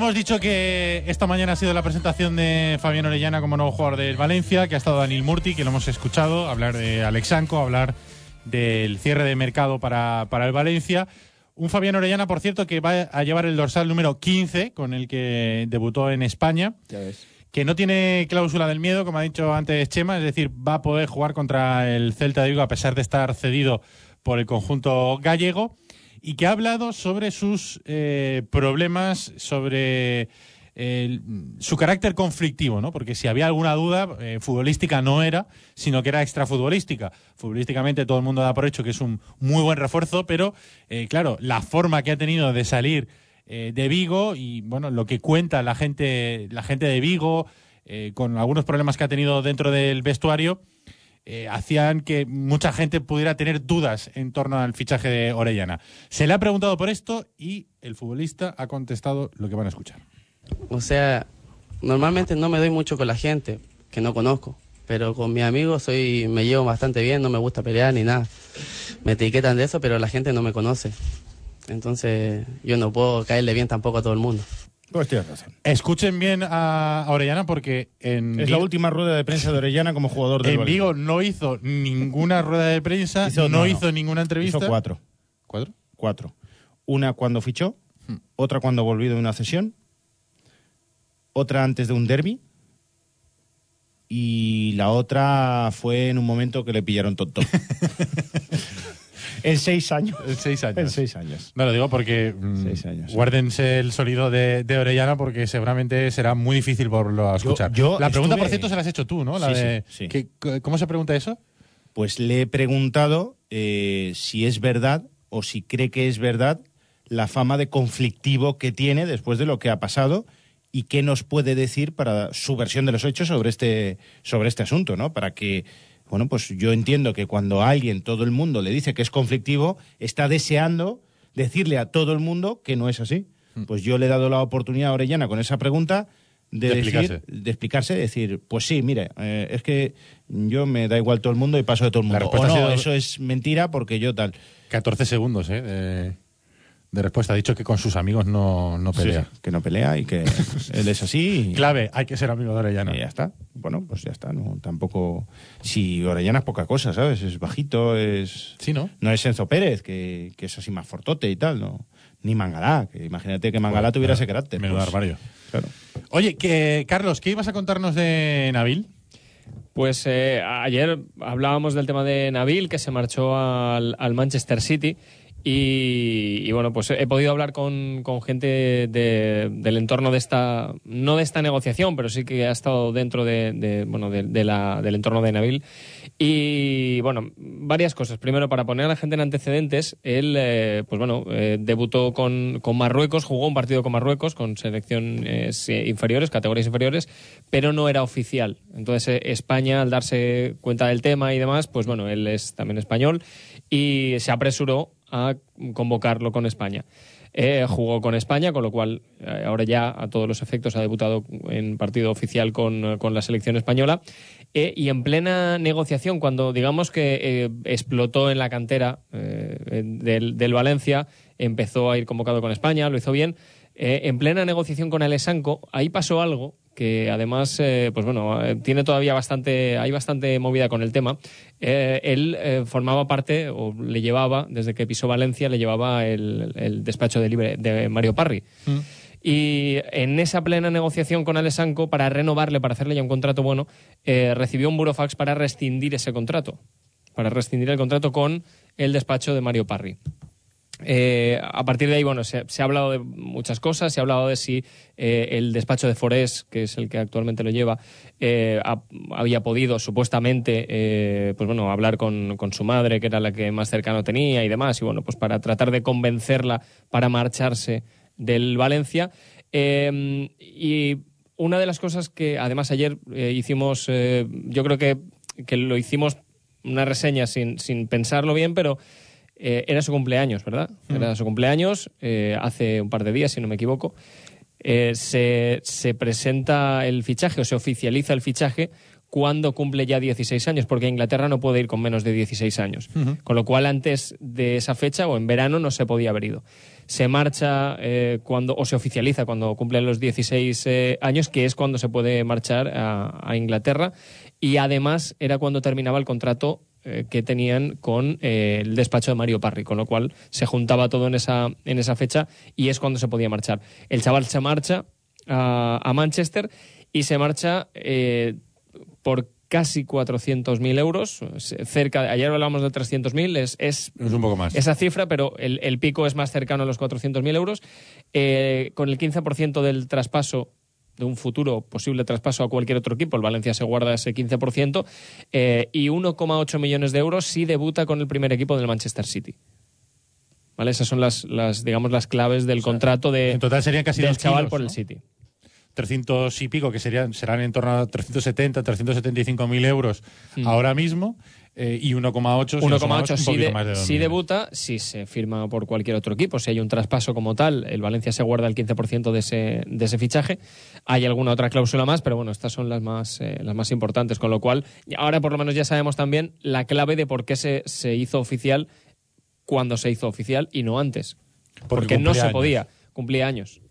Hemos dicho que esta mañana ha sido la presentación de Fabián Orellana como nuevo jugador del Valencia, que ha estado Daniel Murti, que lo hemos escuchado, hablar de Alexanco, hablar del cierre de mercado para, para el Valencia. Un Fabián Orellana, por cierto, que va a llevar el dorsal número 15, con el que debutó en España. Ya ves. que no tiene cláusula del miedo, como ha dicho antes Chema, es decir, va a poder jugar contra el Celta de Vigo a pesar de estar cedido por el conjunto gallego y que ha hablado sobre sus eh, problemas, sobre su carácter conflictivo, ¿no? Porque si había alguna duda, eh, futbolística no era, sino que era extrafutbolística. Futbolísticamente todo el mundo da por hecho que es un muy buen refuerzo, pero eh, claro, la forma que ha tenido de salir eh, de Vigo y bueno, lo que cuenta la gente, la gente de Vigo, con algunos problemas que ha tenido dentro del vestuario, eh, hacían que mucha gente pudiera tener dudas en torno al fichaje de Orellana. Se le ha preguntado por esto y el futbolista ha contestado lo que van a escuchar. O sea, normalmente no me doy mucho con la gente que no conozco, pero con mis amigos soy, me llevo bastante bien, no me gusta pelear ni nada. Me etiquetan de eso, pero la gente no me conoce. Entonces yo no puedo caerle bien tampoco a todo el mundo. Pues tienes razón. Escuchen bien a Orellana porque en Es la última rueda de prensa de Orellana como jugador del en. Vigo no hizo ninguna rueda de prensa, Hizo- no, hizo ninguna entrevista. Hizo cuatro. ¿Cuatro? Cuatro. Una cuando fichó, otra cuando volvió de una cesión, otra antes de un derby y la otra fue en un momento que le pillaron tonto. en seis años. En seis años. En seis años. No lo digo porque mm, guárdense el sonido de, de Orellana porque seguramente será muy difícil volverlo a escuchar. yo la pregunta, estuve- por cierto, se la has hecho tú, ¿no? La Sí, de- sí, sí. ¿qué- c- ¿Cómo se pregunta eso? Pues le he preguntado eh, si es verdad o si cree que es verdad la fama de conflictivo que tiene después de lo que ha pasado y qué nos puede decir para su versión de los hechos sobre este, sobre este asunto, ¿no? Para que, bueno, pues yo entiendo que cuando a alguien, todo el mundo le dice que es conflictivo, está deseando decirle a todo el mundo que no es así. Pues yo le he dado la oportunidad a Orellana con esa pregunta de, De decir, explicarse. de explicarse, de decir, pues sí, mire, eh, es que yo me da igual todo el mundo y paso de todo el La mundo. respuesta O ha no, sido- eso es mentira porque yo tal. 14 segundos, ¿eh? De, de respuesta. Ha dicho que con sus amigos no, no pelea. sí, que no pelea y que él es así. y- Clave, hay que ser amigo de Orellana. Y ya está. Bueno, pues ya está. No, tampoco. Si Orellana es poca cosa, ¿sabes? Es bajito, es. Sí, ¿no? No es Enzo Pérez, que, que es así más fortote y tal, ¿no? Ni Mangalá, que imagínate que Mangalá Joder, tuviera ese carácter. menudo pues, armario. Claro. Oye, que, Carlos, ¿qué ibas a contarnos de Nabil? Pues eh, ayer hablábamos del tema de Nabil, que se marchó al, al Manchester City. Y, bueno, pues he podido hablar con, gente de- del entorno de esta, no de esta negociación, pero sí que ha estado dentro de, bueno, del entorno de Nabil. Y bueno, varias cosas. Primero, para poner a la gente en antecedentes, él, eh, pues bueno, eh, debutó con, con Marruecos, jugó un partido con Marruecos, con selecciones eh, inferiores, categorías inferiores, pero no era oficial. Entonces, eh, España, al darse cuenta del tema y demás, pues bueno, él es también español y se apresuró a convocarlo con España. Eh, jugó con España, con lo cual eh, ahora ya a todos los efectos ha debutado en partido oficial con, con la selección española. Eh, y en plena negociación, cuando digamos que explotó en la cantera del, del Valencia, empezó a ir convocado con España, lo hizo bien. En plena negociación con Alessanco, ahí pasó algo que además, eh, pues bueno, eh, tiene todavía bastante, hay bastante movida con el tema. Eh, él eh, formaba parte, o le llevaba, desde que pisó Valencia, le llevaba el, el despacho de, libre, de Mario Parri. Y en esa plena negociación con Alessanco, para renovarle, para hacerle ya un contrato bueno, recibió un burofax para rescindir ese contrato. Para rescindir el contrato con el despacho de Mario Parri. Eh, a partir de ahí, bueno, se, ha hablado de muchas cosas, se ha hablado de si eh, el despacho de Forés, que es el que actualmente lo lleva, eh, ha- había podido supuestamente, eh, pues bueno, hablar con, con su madre, que era la que más cercano tenía y demás, y bueno, pues para tratar de convencerla para marcharse del Valencia. Eh, y una de las cosas que además ayer eh, hicimos, yo creo que, que lo hicimos una reseña sin, sin pensarlo bien, pero eh, era su cumpleaños, ¿verdad? Era su cumpleaños, eh, hace un par de días, si no me equivoco. Eh, se, se presenta el fichaje o se oficializa el fichaje cuando cumple ya 16 años, porque Inglaterra no puede ir con menos de 16 años. Con lo cual, antes de esa fecha o en verano no se podía haber ido. Se marcha eh, cuando, o se oficializa cuando cumplen los 16 eh, años, que es cuando se puede marchar a, a Inglaterra. Y además era cuando terminaba el contrato eh, que tenían con eh, el despacho de Mario Parri, con lo cual se juntaba todo en esa, en esa fecha y es cuando se podía marchar. El chaval se marcha a, a Manchester y se marcha eh, por casi 400.000 euros, cerca, de- ayer hablamos de 300.000, es, es, Es un poco más. esa cifra, pero el, el pico es más cercano a los 400.000 euros, eh, con el 15% del traspaso de un futuro posible traspaso a cualquier otro equipo, el Valencia se guarda ese 15%, eh, y 1,8 millones de euros si debuta con el primer equipo del Manchester City. ¿Vale? Esas son las, las digamos, las claves del contrato de, En total serían casi del dos chaval kilos, por ¿no? el City. 300 y pico, que serían serán en torno a 370, 375 mil euros Mm. ahora mismo, eh, y 1,8 si lo sumamos, 1,8 un si, de- si debuta, si se firma por cualquier otro equipo. Si hay un traspaso como tal, el Valencia se guarda el 15% de ese, de ese fichaje. Hay alguna otra cláusula más, pero bueno, estas son las más, eh, las más importantes. Con lo cual, ahora por lo menos ya sabemos también la clave de por qué se, se hizo oficial cuando se hizo oficial y no antes. Porque, no cumplía se podía, cumplía años.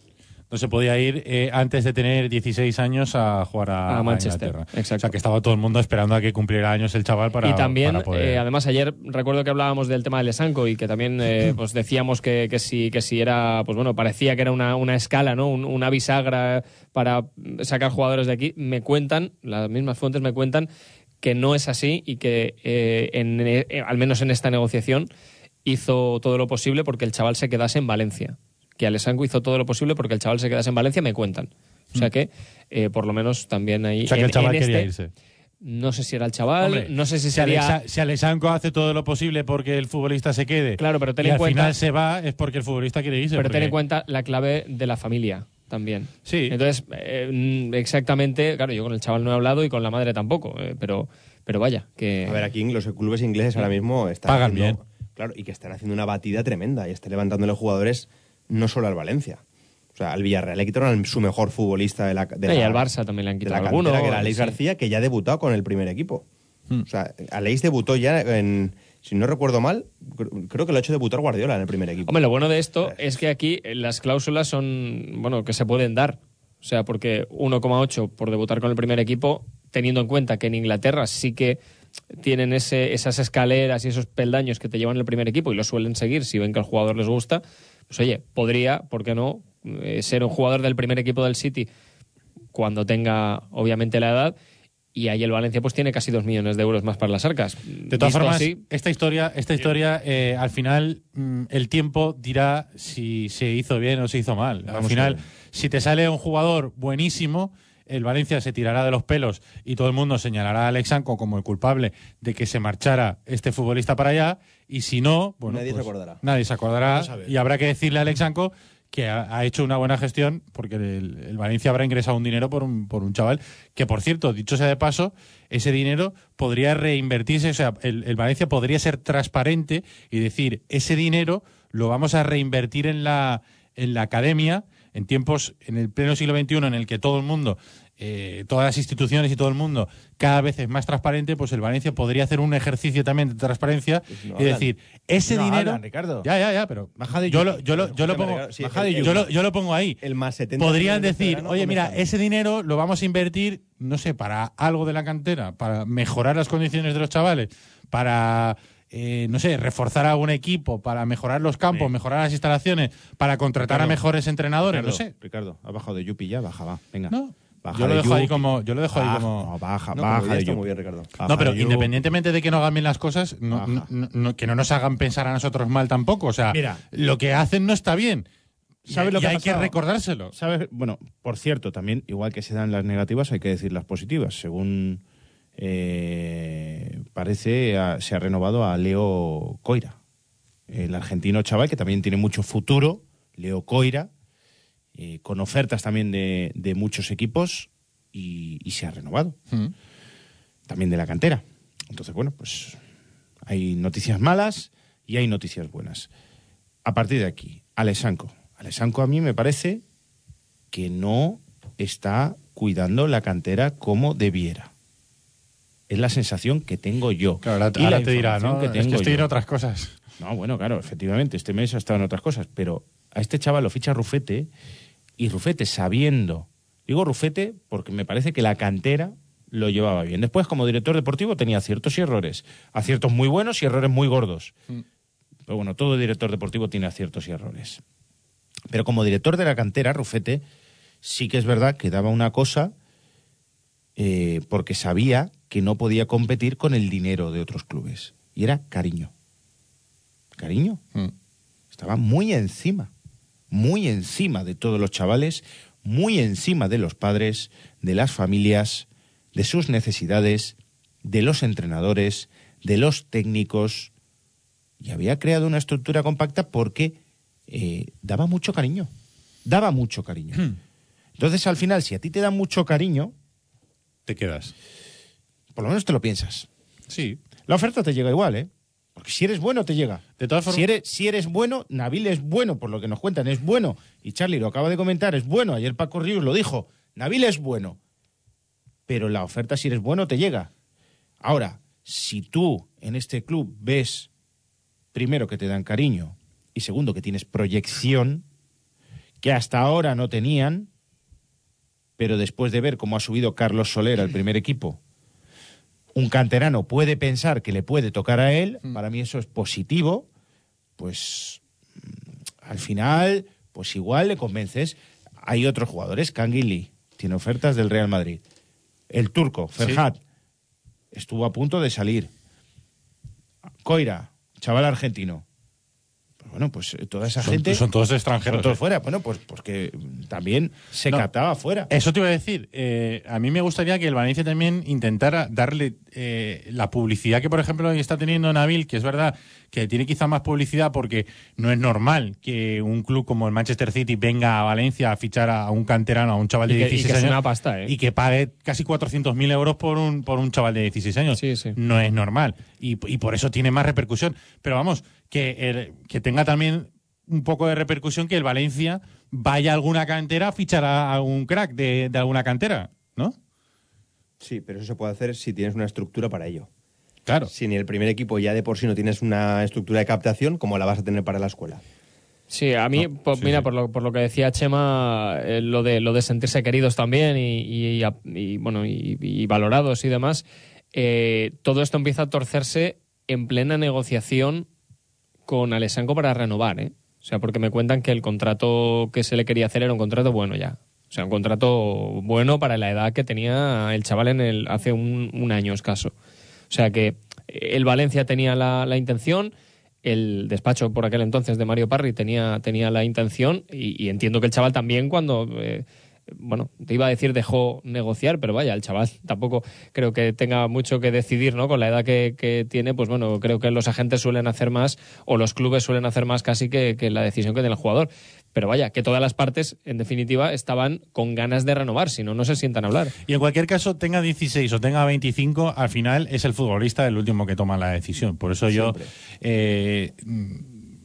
No se podía ir eh, antes de tener 16 años a jugar a, A Manchester, Inglaterra. O sea, que estaba todo el mundo esperando a que cumpliera años el chaval para y también, para poder- eh, además, ayer recuerdo que hablábamos del tema del Esanco y que también eh, pues decíamos que, que si, que si era, pues bueno, parecía que era una, una escala, ¿no? Un- una bisagra para sacar jugadores de aquí. Me cuentan, las mismas fuentes me cuentan que no es así y que en, eh, al menos en esta negociación hizo todo lo posible porque el chaval se quedase en Valencia. Que Alessanco hizo todo lo posible porque el chaval se quedase en Valencia, me cuentan. O sea que, eh, por lo menos también ahí. Mm. O sea, que el chaval quería este- irse. No sé si era el chaval, Hombre, no sé si si sería. Si Alexanco hace todo lo posible porque el futbolista se quede Claro, pero ten y en al cuenta- final se va, es porque el futbolista quiere irse. Pero ten en cuenta la clave de la familia también. Sí. Entonces, eh, mm, exactamente, claro, yo con el chaval no he hablado y con la madre tampoco, eh, pero, pero vaya, que... A ver, aquí los clubes ingleses ahora mismo están Pagan haciendo- Claro, y que están haciendo una batida tremenda y están levantándole jugadores no solo al Valencia. O sea, al Villarreal le quitaron al- su mejor futbolista de la, de y la- al Barça también le han de quitado la alguno, cantera, que era Alex sí. García, que ya ha debutado con el primer equipo. Hmm. O sea, Alex debutó ya en, si no recuerdo mal, cr- creo que lo ha hecho debutar Guardiola en el primer equipo. Hombre, lo bueno de esto es que aquí eh, las cláusulas son, bueno, que se pueden dar. O sea, porque 1,8 por debutar con el primer equipo, teniendo en cuenta que en Inglaterra sí que tienen ese, esas escaleras y esos peldaños que te llevan el primer equipo y lo suelen seguir si ven que al jugador les gusta, pues oye, podría, ¿por qué no?, eh, ser un jugador del primer equipo del City cuando tenga, obviamente, la edad. Y ahí el Valencia pues tiene casi dos millones de euros más para las arcas. De todas Visto formas, así, esta historia, esta historia eh, al final mm, el tiempo dirá si se hizo bien o se hizo mal. al final, si te sale un jugador buenísimo, el Valencia se tirará de los pelos y todo el mundo señalará a Alexanco como el culpable de que se marchara este futbolista para allá. Y si no, bueno, Nadie se pues acordará. Nadie se acordará y habrá que decirle a Alexanco que ha, ha hecho una buena gestión porque el, el Valencia habrá ingresado un dinero por un, por un chaval que, por cierto, dicho sea de paso, ese dinero podría reinvertirse, o sea, el, el Valencia podría ser transparente y decir, ese dinero lo vamos a reinvertir en la, en la academia en tiempos, en el pleno siglo XXI, en el que todo el mundo, eh, todas las instituciones y todo el mundo cada vez es más transparente, pues el Valencia podría hacer un ejercicio también de transparencia no y hablan. decir, ese No dinero... hablan, Ricardo. Ya, ya, ya, pero Baja de yo, Yupi. lo, yo, lo, yo lo Escúchame, pongo... Sí, de yo, lo, yo lo pongo ahí. El más 70 Podrían de decir, oye, ¿dónde mira, están? ese dinero lo vamos a invertir, no sé, para algo de la cantera, para mejorar las condiciones de los chavales, para, eh, no sé, reforzar a un equipo, para mejorar los campos, mejorar las instalaciones, para contratar a mejores entrenadores, Ricardo, no sé. Ricardo, ha bajado de Yupi ya, baja, va. Venga. No. Baja Yo lo de dejo ahí como- yo lo dejo ahí como- no, baja, No, baja de está muy bien, Ricardo. Baja No, pero independientemente de que no hagan bien las cosas, no- no- no- no- que no nos hagan pensar a nosotros mal tampoco. O sea, Mira. lo que hacen no está bien. ¿Sabes Y- lo y que hay que recordárselo. ¿Sabes? Bueno, por cierto, también, igual que se dan las negativas, hay que decir las positivas. Según eh, parece, se ha renovado a Leo Coira, el argentino chaval que también tiene mucho futuro, Leo Coira, eh, con ofertas también de, de muchos equipos y, y se ha renovado. Mm. También de la cantera. Entonces, bueno, pues hay noticias malas y hay noticias buenas. A partir de aquí, Alessanco. Alessanco a mí me parece que no está cuidando la cantera como debiera. Es la sensación que tengo yo. Claro, ahora, Y la te dirá, ¿no? que es que tengo estoy yo. en otras cosas. No, bueno, claro, efectivamente, este mes ha estado en otras cosas, pero a este chaval lo ficha Rufete y Rufete sabiendo, digo Rufete porque me parece que la cantera lo llevaba bien. Después, como director deportivo, tenía aciertos y errores, aciertos muy buenos y errores muy gordos. Mm. Pero bueno, todo director deportivo tiene aciertos y errores. Pero como director de la cantera, Rufete sí que es verdad que daba una cosa eh, porque sabía que no podía competir con el dinero de otros clubes. Y era cariño. Cariño. Mm. Estaba muy encima, muy encima de todos los chavales, muy encima de los padres, de las familias, de sus necesidades, de los entrenadores, de los técnicos. Y había creado una estructura compacta porque eh, daba mucho cariño. Daba mucho cariño. Entonces, al final, si a ti te dan mucho cariño, Te quedas. por lo menos te lo piensas. Sí. La oferta te llega igual, ¿eh? Porque si eres bueno, te llega. De todas formas- Si eres, si eres bueno, Nabil es bueno, por lo que nos cuentan, es bueno. Y Charlie lo acaba de comentar, es bueno. Ayer Paco Ríos lo dijo. Nabil es bueno. Pero la oferta, si eres bueno, te llega. Ahora, si tú en este club ves, primero, que te dan cariño y segundo, que tienes proyección, que hasta ahora no tenían, pero después de ver cómo ha subido Carlos Soler al primer equipo, un canterano puede pensar que le puede tocar a él, para mí eso es positivo, pues mm, al final, pues igual le convences. Hay otros jugadores, Canguili, tiene ofertas del Real Madrid. El turco, Ferhat, estuvo a punto de salir. Coira, chaval argentino. Pues bueno, pues eh, toda esa Son- gente... son todos extranjeros, Son todos eh. fuera. Bueno, pues porque también se No. captaba fuera. Eso te iba a decir. eh, a mí me gustaría que el Valencia también intentara darle eh, la publicidad que, por ejemplo, está teniendo Nabil, que es verdad que tiene quizá más publicidad porque no es normal que un club como el Manchester City venga a Valencia a fichar a un canterano, a un chaval de Y que- y 16 que es años. una pasta, ¿eh? Y que pague casi 400.000 euros por un, por un chaval de 16 años. No es normal. Y, y por eso tiene más repercusión. Pero vamos, que, el- que tenga también un poco de repercusión que el Valencia vaya a alguna cantera a fichar a, a un crack de, de alguna cantera, ¿no? Sí, pero eso se puede hacer si tienes una estructura para ello. Claro. Si ni el primer equipo ya de por sí no tienes una estructura de captación, ¿cómo la vas a tener para la escuela? Sí, a mí, por- mira, Por, lo, por lo que decía Chema, eh, lo, de, lo de sentirse queridos también y, y- y- y, bueno, y, y valorados y demás, eh, todo esto empieza a torcerse en plena negociación con Alessanco para renovar, ¿eh? O sea, porque me cuentan que el contrato que se le quería hacer era un contrato bueno ya. O sea, un contrato bueno para la edad que tenía el chaval en el hace un, un año escaso. O sea que el Valencia tenía la, la intención, el despacho por aquel entonces de Mario Parri tenía, tenía la intención y, y entiendo que el chaval también cuando, eh, bueno, te iba a decir dejó negociar, pero vaya, el chaval tampoco creo que tenga mucho que decidir, ¿no? Con la edad que, que tiene, pues bueno, creo que los agentes suelen hacer más o los clubes suelen hacer más casi que, que la decisión que tiene el jugador. Pero vaya, que todas las partes, en definitiva, estaban con ganas de renovar, si no, no se sientan a hablar. Y en cualquier caso, tenga 16 o tenga 25, al final es el futbolista el último que toma la decisión. Por eso yo eh,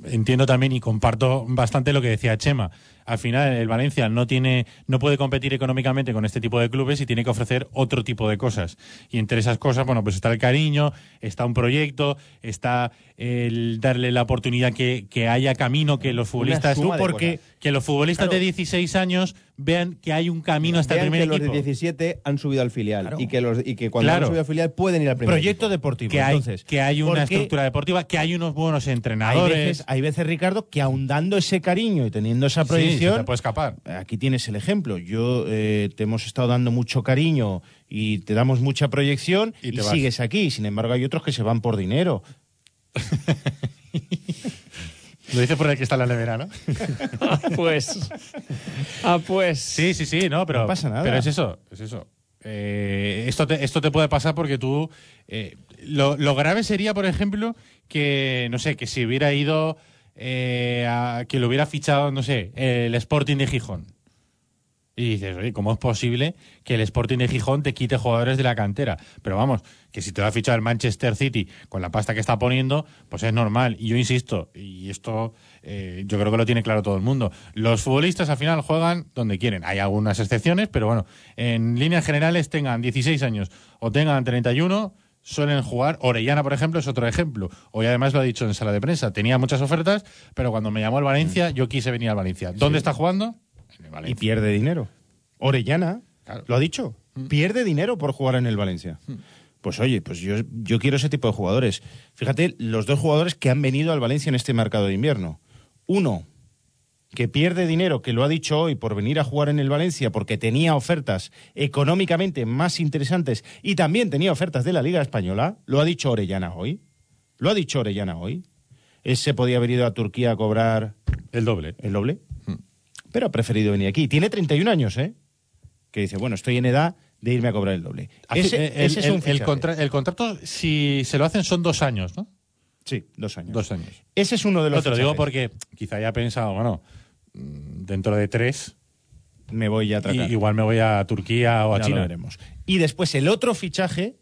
entiendo también y comparto bastante lo que decía Chema. Al final, el Valencia no tiene, no puede competir económicamente con este tipo de clubes y tiene que ofrecer otro tipo de cosas. Y entre esas cosas, bueno, pues está el cariño, está un proyecto, está el darle la oportunidad que, que haya camino, que los futbolistas, de porque. Que los futbolistas Claro. de 16 años vean que hay un camino hasta el primer que equipo. los de 17 han subido al filial y, que los, y que cuando Claro. han subido al filial pueden ir al primer Proyecto equipo. deportivo. que hay, entonces, que hay una estructura deportiva, que hay unos buenos Hay entrenadores. veces, hay veces, Ricardo, que aun dando ese cariño y teniendo esa Sí, proyección, se te puede escapar. Aquí tienes el ejemplo. Yo eh, te hemos estado dando mucho cariño y te damos mucha proyección y, Y sigues aquí. Sin embargo, hay otros que se van por dinero. Lo dice por el que está en la nevera, ¿no? Ah, pues. Ah, pues. Sí, sí, sí, no, pero. No pasa nada. Pero es eso, es eso. Eh, esto, te, esto te puede pasar porque tú. eh, lo, lo grave sería, por ejemplo, que, no sé, que si hubiera ido. eh, a- que lo hubiera fichado, no sé, el Sporting de Gijón. Y dices, oye, ¿cómo es posible que el Sporting de Gijón te quite jugadores de la cantera? Pero vamos, que si te va a fichar el Manchester City con la pasta que está poniendo, pues es normal. Y yo insisto, y esto eh, yo creo que lo tiene claro todo el mundo. Los futbolistas al final juegan donde quieren. Hay algunas excepciones, pero bueno, en líneas generales tengan 16 años o tengan 31, suelen jugar. Orellana, por ejemplo, es otro ejemplo. Hoy además lo ha dicho en sala de prensa. Tenía muchas ofertas, pero cuando me llamó el Valencia, yo quise venir al Valencia. ¿Dónde está jugando? Y pierde dinero. Orellana, lo ha dicho, pierde dinero por jugar en el Valencia. Pues oye, pues yo, yo quiero ese tipo de jugadores. Fíjate, los dos jugadores que han venido al Valencia en este mercado de invierno. Uno, que pierde dinero, que lo ha dicho hoy por venir a jugar en el Valencia porque tenía ofertas económicamente más interesantes y también tenía ofertas de la Liga Española, lo ha dicho Orellana hoy. Lo ha dicho Orellana hoy. Él se podía haber ido a Turquía a cobrar el doble. El doble. Pero ha preferido venir aquí. Tiene 31 años, ¿eh? Que dice, bueno, estoy en edad de irme a cobrar el doble. Ese, eh, el, ese es un el fichaje. contra- el contrato, si se lo hacen, son dos años, ¿no? Sí, dos años. Dos años. Ese es uno de los No, te lo digo porque quizá haya pensado, bueno, mm, dentro de tres, me voy a tratar. igual me voy a Turquía o a Ya China. lo veremos. Y después el otro fichaje,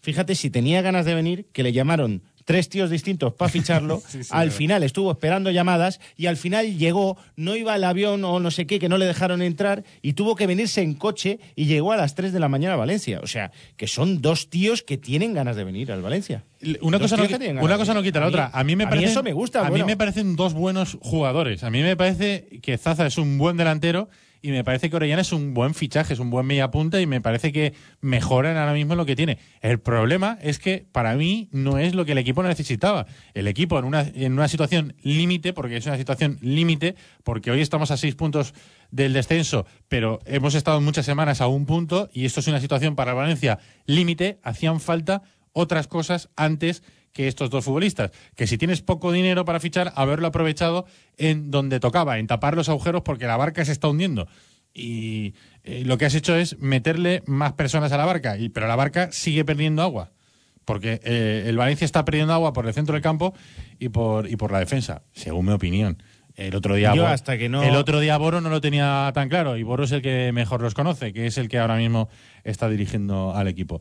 fíjate si tenía ganas de venir, que le llamaron tres tíos distintos para ficharlo, Sí, sí, al final estuvo esperando llamadas y al final llegó, no iba al avión o no sé qué, que no le dejaron entrar y tuvo que venirse en coche y llegó a las 3 de la mañana a Valencia. O sea, que son dos tíos que tienen ganas de venir al Valencia. Una cosa, no, una cosa no quita la otra. A mí me parece. eso me gusta. A bueno. mí me parecen dos buenos jugadores. A mí me parece que Zaza es un buen delantero y me parece que Orellana es un buen fichaje, es un buen media punta y me parece que mejoran ahora mismo lo que tiene. El problema es que para mí no es lo que el equipo necesitaba. El equipo en una, en una situación límite, porque es una situación límite, porque hoy estamos a seis puntos del descenso, pero hemos estado muchas semanas a un punto y esto es una situación para Valencia límite. Hacían falta otras cosas antes que estos dos futbolistas. Que si tienes poco dinero para fichar, haberlo aprovechado en donde tocaba, en tapar los agujeros porque la barca se está hundiendo. Y eh, lo que has hecho es meterle más personas a la barca, y, pero la barca sigue perdiendo agua. Porque eh, el Valencia está perdiendo agua por el centro del campo y por, y por la defensa, según mi opinión. El otro día Yo hasta que no- el otro día Boro no lo tenía tan claro y Boro es el que mejor los conoce, que es el que ahora mismo está dirigiendo al equipo.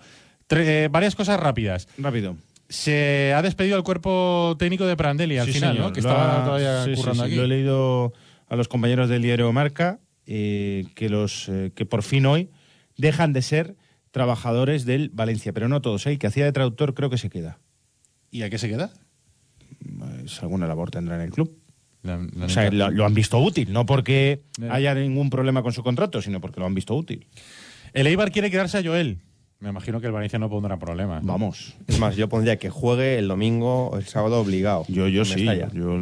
Tre- eh, varias cosas rápidas. Rápido. Se ha despedido el cuerpo técnico de Prandelli al Sí, final, señor. ¿no? Que Lo estaba ha- todavía sí, sí, currando sí. aquí. Lo he leído a los compañeros del diario Marca, eh, que, los, eh, que por fin hoy dejan de ser trabajadores del Valencia, pero no todos. ¿eh? El que hacía de traductor creo que se queda. ¿Y a qué se queda? Pues alguna labor tendrá en el club. La- la O sea, lo, lo han visto útil, no porque haya ningún problema con su contrato, sino porque lo han visto útil. El Eibar quiere quedarse a Joel. Me imagino que el Valencia no pondrá problemas. ¿no? Vamos. Es más, yo pondría que juegue el domingo o el sábado obligado. Yo, yo sí. Yo,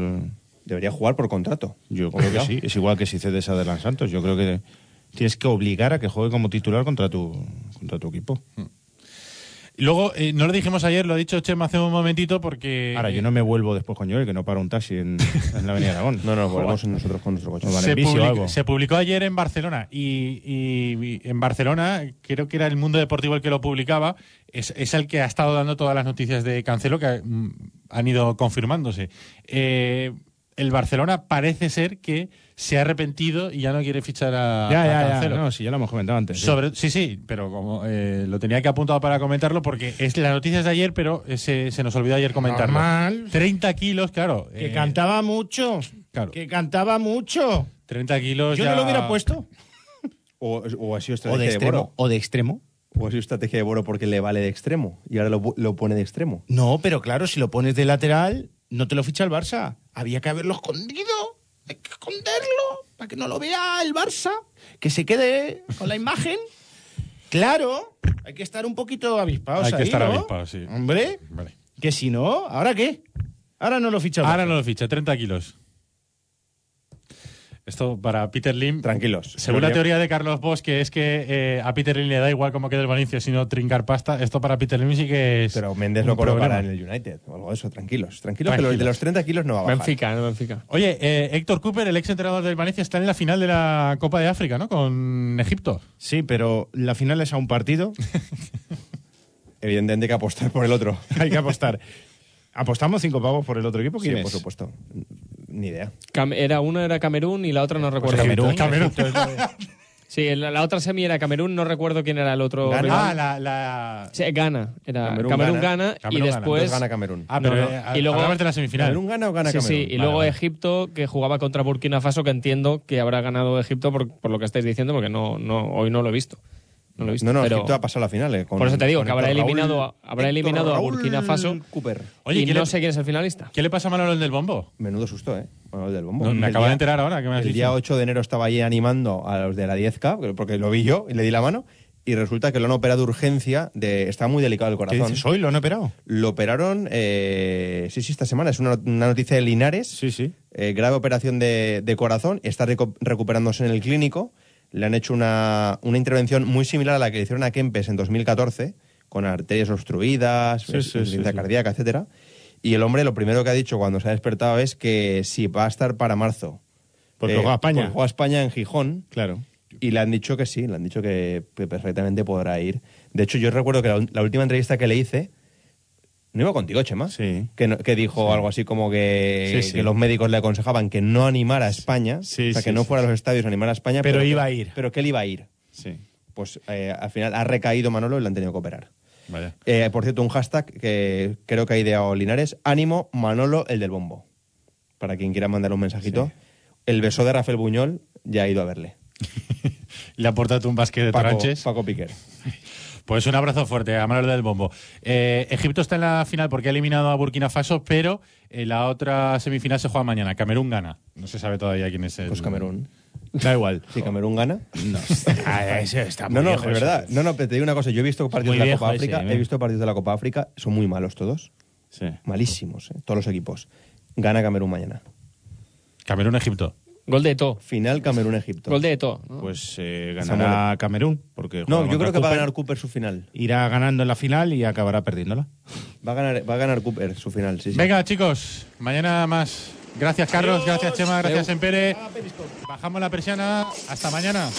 Debería jugar por contrato. yo creo que sí. Es igual que si cedes a Adelan Santos. Yo creo que tienes que obligar a que juegue como titular contra tu, contra tu equipo. Y luego, eh, no lo dijimos ayer, lo ha dicho Chema hace un momentito porque... Ahora, yo no me vuelvo después con Joel, que no para un taxi en, en la Avenida Aragón. No, no, volvemos nosotros con nuestro coche. Se, public- algo. se publicó ayer en Barcelona y, y- y en Barcelona, creo que era el Mundo Deportivo el que lo publicaba, es, es el que ha estado dando todas las noticias de Cancelo que mm, han ido confirmándose. Eh, el Barcelona parece ser que se ha arrepentido y ya no quiere fichar a, Ya, a ya, ya. Cancelo. No, sí, ya lo hemos comentado antes. sí. Sobre, sí, sí, pero como eh, lo tenía que apuntado para comentarlo porque es la noticia es de ayer, pero se, se nos olvidó ayer comentarlo. Normal. 30 kilos, claro. Que eh, cantaba mucho. Claro. Que cantaba mucho. 30 kilos Yo ya- no lo hubiera puesto. O, o ha sido O estrategia de extremo. Boro. O de extremo. O ha sido estrategia de Boro porque le vale de extremo. Y ahora lo, lo pone de extremo. No, pero claro, si lo pones de lateral, no te lo ficha el Barça. Había que haberlo escondido. Hay que esconderlo para que no lo vea el Barça. Que se quede con la imagen. Claro, hay que estar un poquito avispados Hay que ahí, estar ¿no? avispados, sí. Hombre, Vale. que si no, ¿ahora qué? Ahora no lo ficha el Ahora no lo ficha, 30 kilos. Esto para Peter Lim. Tranquilos. Según la teoría de Carlos Bosch, que es que eh, a Peter Lim le da igual cómo quede el Valencia, sino trincar pasta, esto para Peter Lim sí que es. Pero Méndez lo colocará en el United o algo de eso. Tranquilos. Tranquilos, que de los 30 kilos no va a bajar. Benfica, no Benfica. Oye, eh, Héctor Cooper, el ex entrenador del Valencia, está en la final de la Copa de África, ¿no? Con Egipto. Sí, pero la final es a un partido. Evidentemente hay que apostar por el otro. Hay que apostar. ¿Apostamos cinco pavos por el otro equipo? Sí, ¿Quién por es? supuesto. Ni idea. Cam- era una era Camerún y la otra no recuerdo. Camerún. Camerún. Sí, la, la otra semi era Camerún, no recuerdo quién era el otro. Rival. Ah, la. la... Sí, Ghana. Era Camerún Camerún, gana. gana, y Camerún gana. después. Gana Camerún. Ah, pero No, no. eh, Y luego- de la semifinal. ¿Camerún gana o gana Sí, Camerún? sí, y Vale, luego vale. Egipto, que jugaba contra Burkina Faso, que entiendo que habrá ganado Egipto por, por lo que estáis diciendo, porque no, no, hoy no lo he visto. No lo he visto. No, no, pero- Egipto ha pasado a la final. eh, con- por eso te digo que habrá eliminado, Raúl- a- habrá eliminado a Burkina Faso Cooper. Oye, y ¿quién no le- sé quién es el finalista. ¿Qué le pasa a Manuel del Bombo? Menudo susto, ¿eh? Manuel del Bombo. No, me acabo de enterar ahora que me has El dicho. día 8 de enero estaba allí animando a los de la 10K, porque lo vi yo y le di la mano, y resulta que lo han operado de urgencia, de, está muy delicado el ¿Qué corazón. dices hoy? ¿Lo han operado? Lo operaron, eh, sí, sí, esta semana. Es una, una noticia de Linares. Sí, sí. Eh, grave operación de, de corazón. Está recuperándose en el clínico. Le han hecho una, una intervención muy similar a la que le hicieron a Kempes en 2014, con arterias obstruidas, Sí, cardíaca, etcétera. Y el hombre lo primero que ha dicho cuando se ha despertado es que sí, va a estar para marzo. Porque Eh, juega a España. porque juega a España en Gijón. Claro. Y le han dicho que sí, le han dicho que, que perfectamente podrá ir. De hecho, yo recuerdo que la, la última entrevista que le hice, ¿No iba contigo, Chema? Sí. Que, no- que dijo algo así como que, Sí, sí. que los médicos le aconsejaban que no animara a España, Sí, o sea, que no fuera a los estadios a animar a España. Pero iba a ir. Pero que él iba a ir. Sí. Pues eh, al final ha recaído Manolo y le han tenido que operar. Vaya. Eh, por cierto, un hashtag que creo que ha ideado Linares, ánimo Manolo el del bombo. Para quien quiera mandar un mensajito. El beso de Rafael Buñol ya ha ido a verle. Le ha aportado un basque de Paco. Paco Piquer. Pues un abrazo fuerte a Manuel del Bombo. Eh, Egipto está en la final porque ha eliminado a Burkina Faso, pero en la otra semifinal se juega mañana. Camerún gana. No se sabe todavía quién es el. Pues Camerún. Da igual. Si Camerún gana. No, ah, está muy No, no, viejo es verdad. No, no, pero te digo una cosa. Yo he visto partidos de la Copa ese, África. ¿eh? He visto partidos de la Copa África. Son muy malos todos. Sí. Malísimos, ¿eh? todos los equipos. Gana Camerún mañana. Camerún-Egipto. Gol de Eto. Final Camerún-Egipto. Gol de Eto. ¿no? Pues eh, ganará Camerún. Porque No, yo creo que va a Cooper. ganar Cooper su final. Irá ganando en la final y acabará perdiéndola. Va a ganar, va a ganar Cooper su final, sí, sí. Venga, chicos, mañana más. Gracias, Carlos. Gracias, Chema. Gracias, Empere. Bajamos la persiana. Hasta mañana.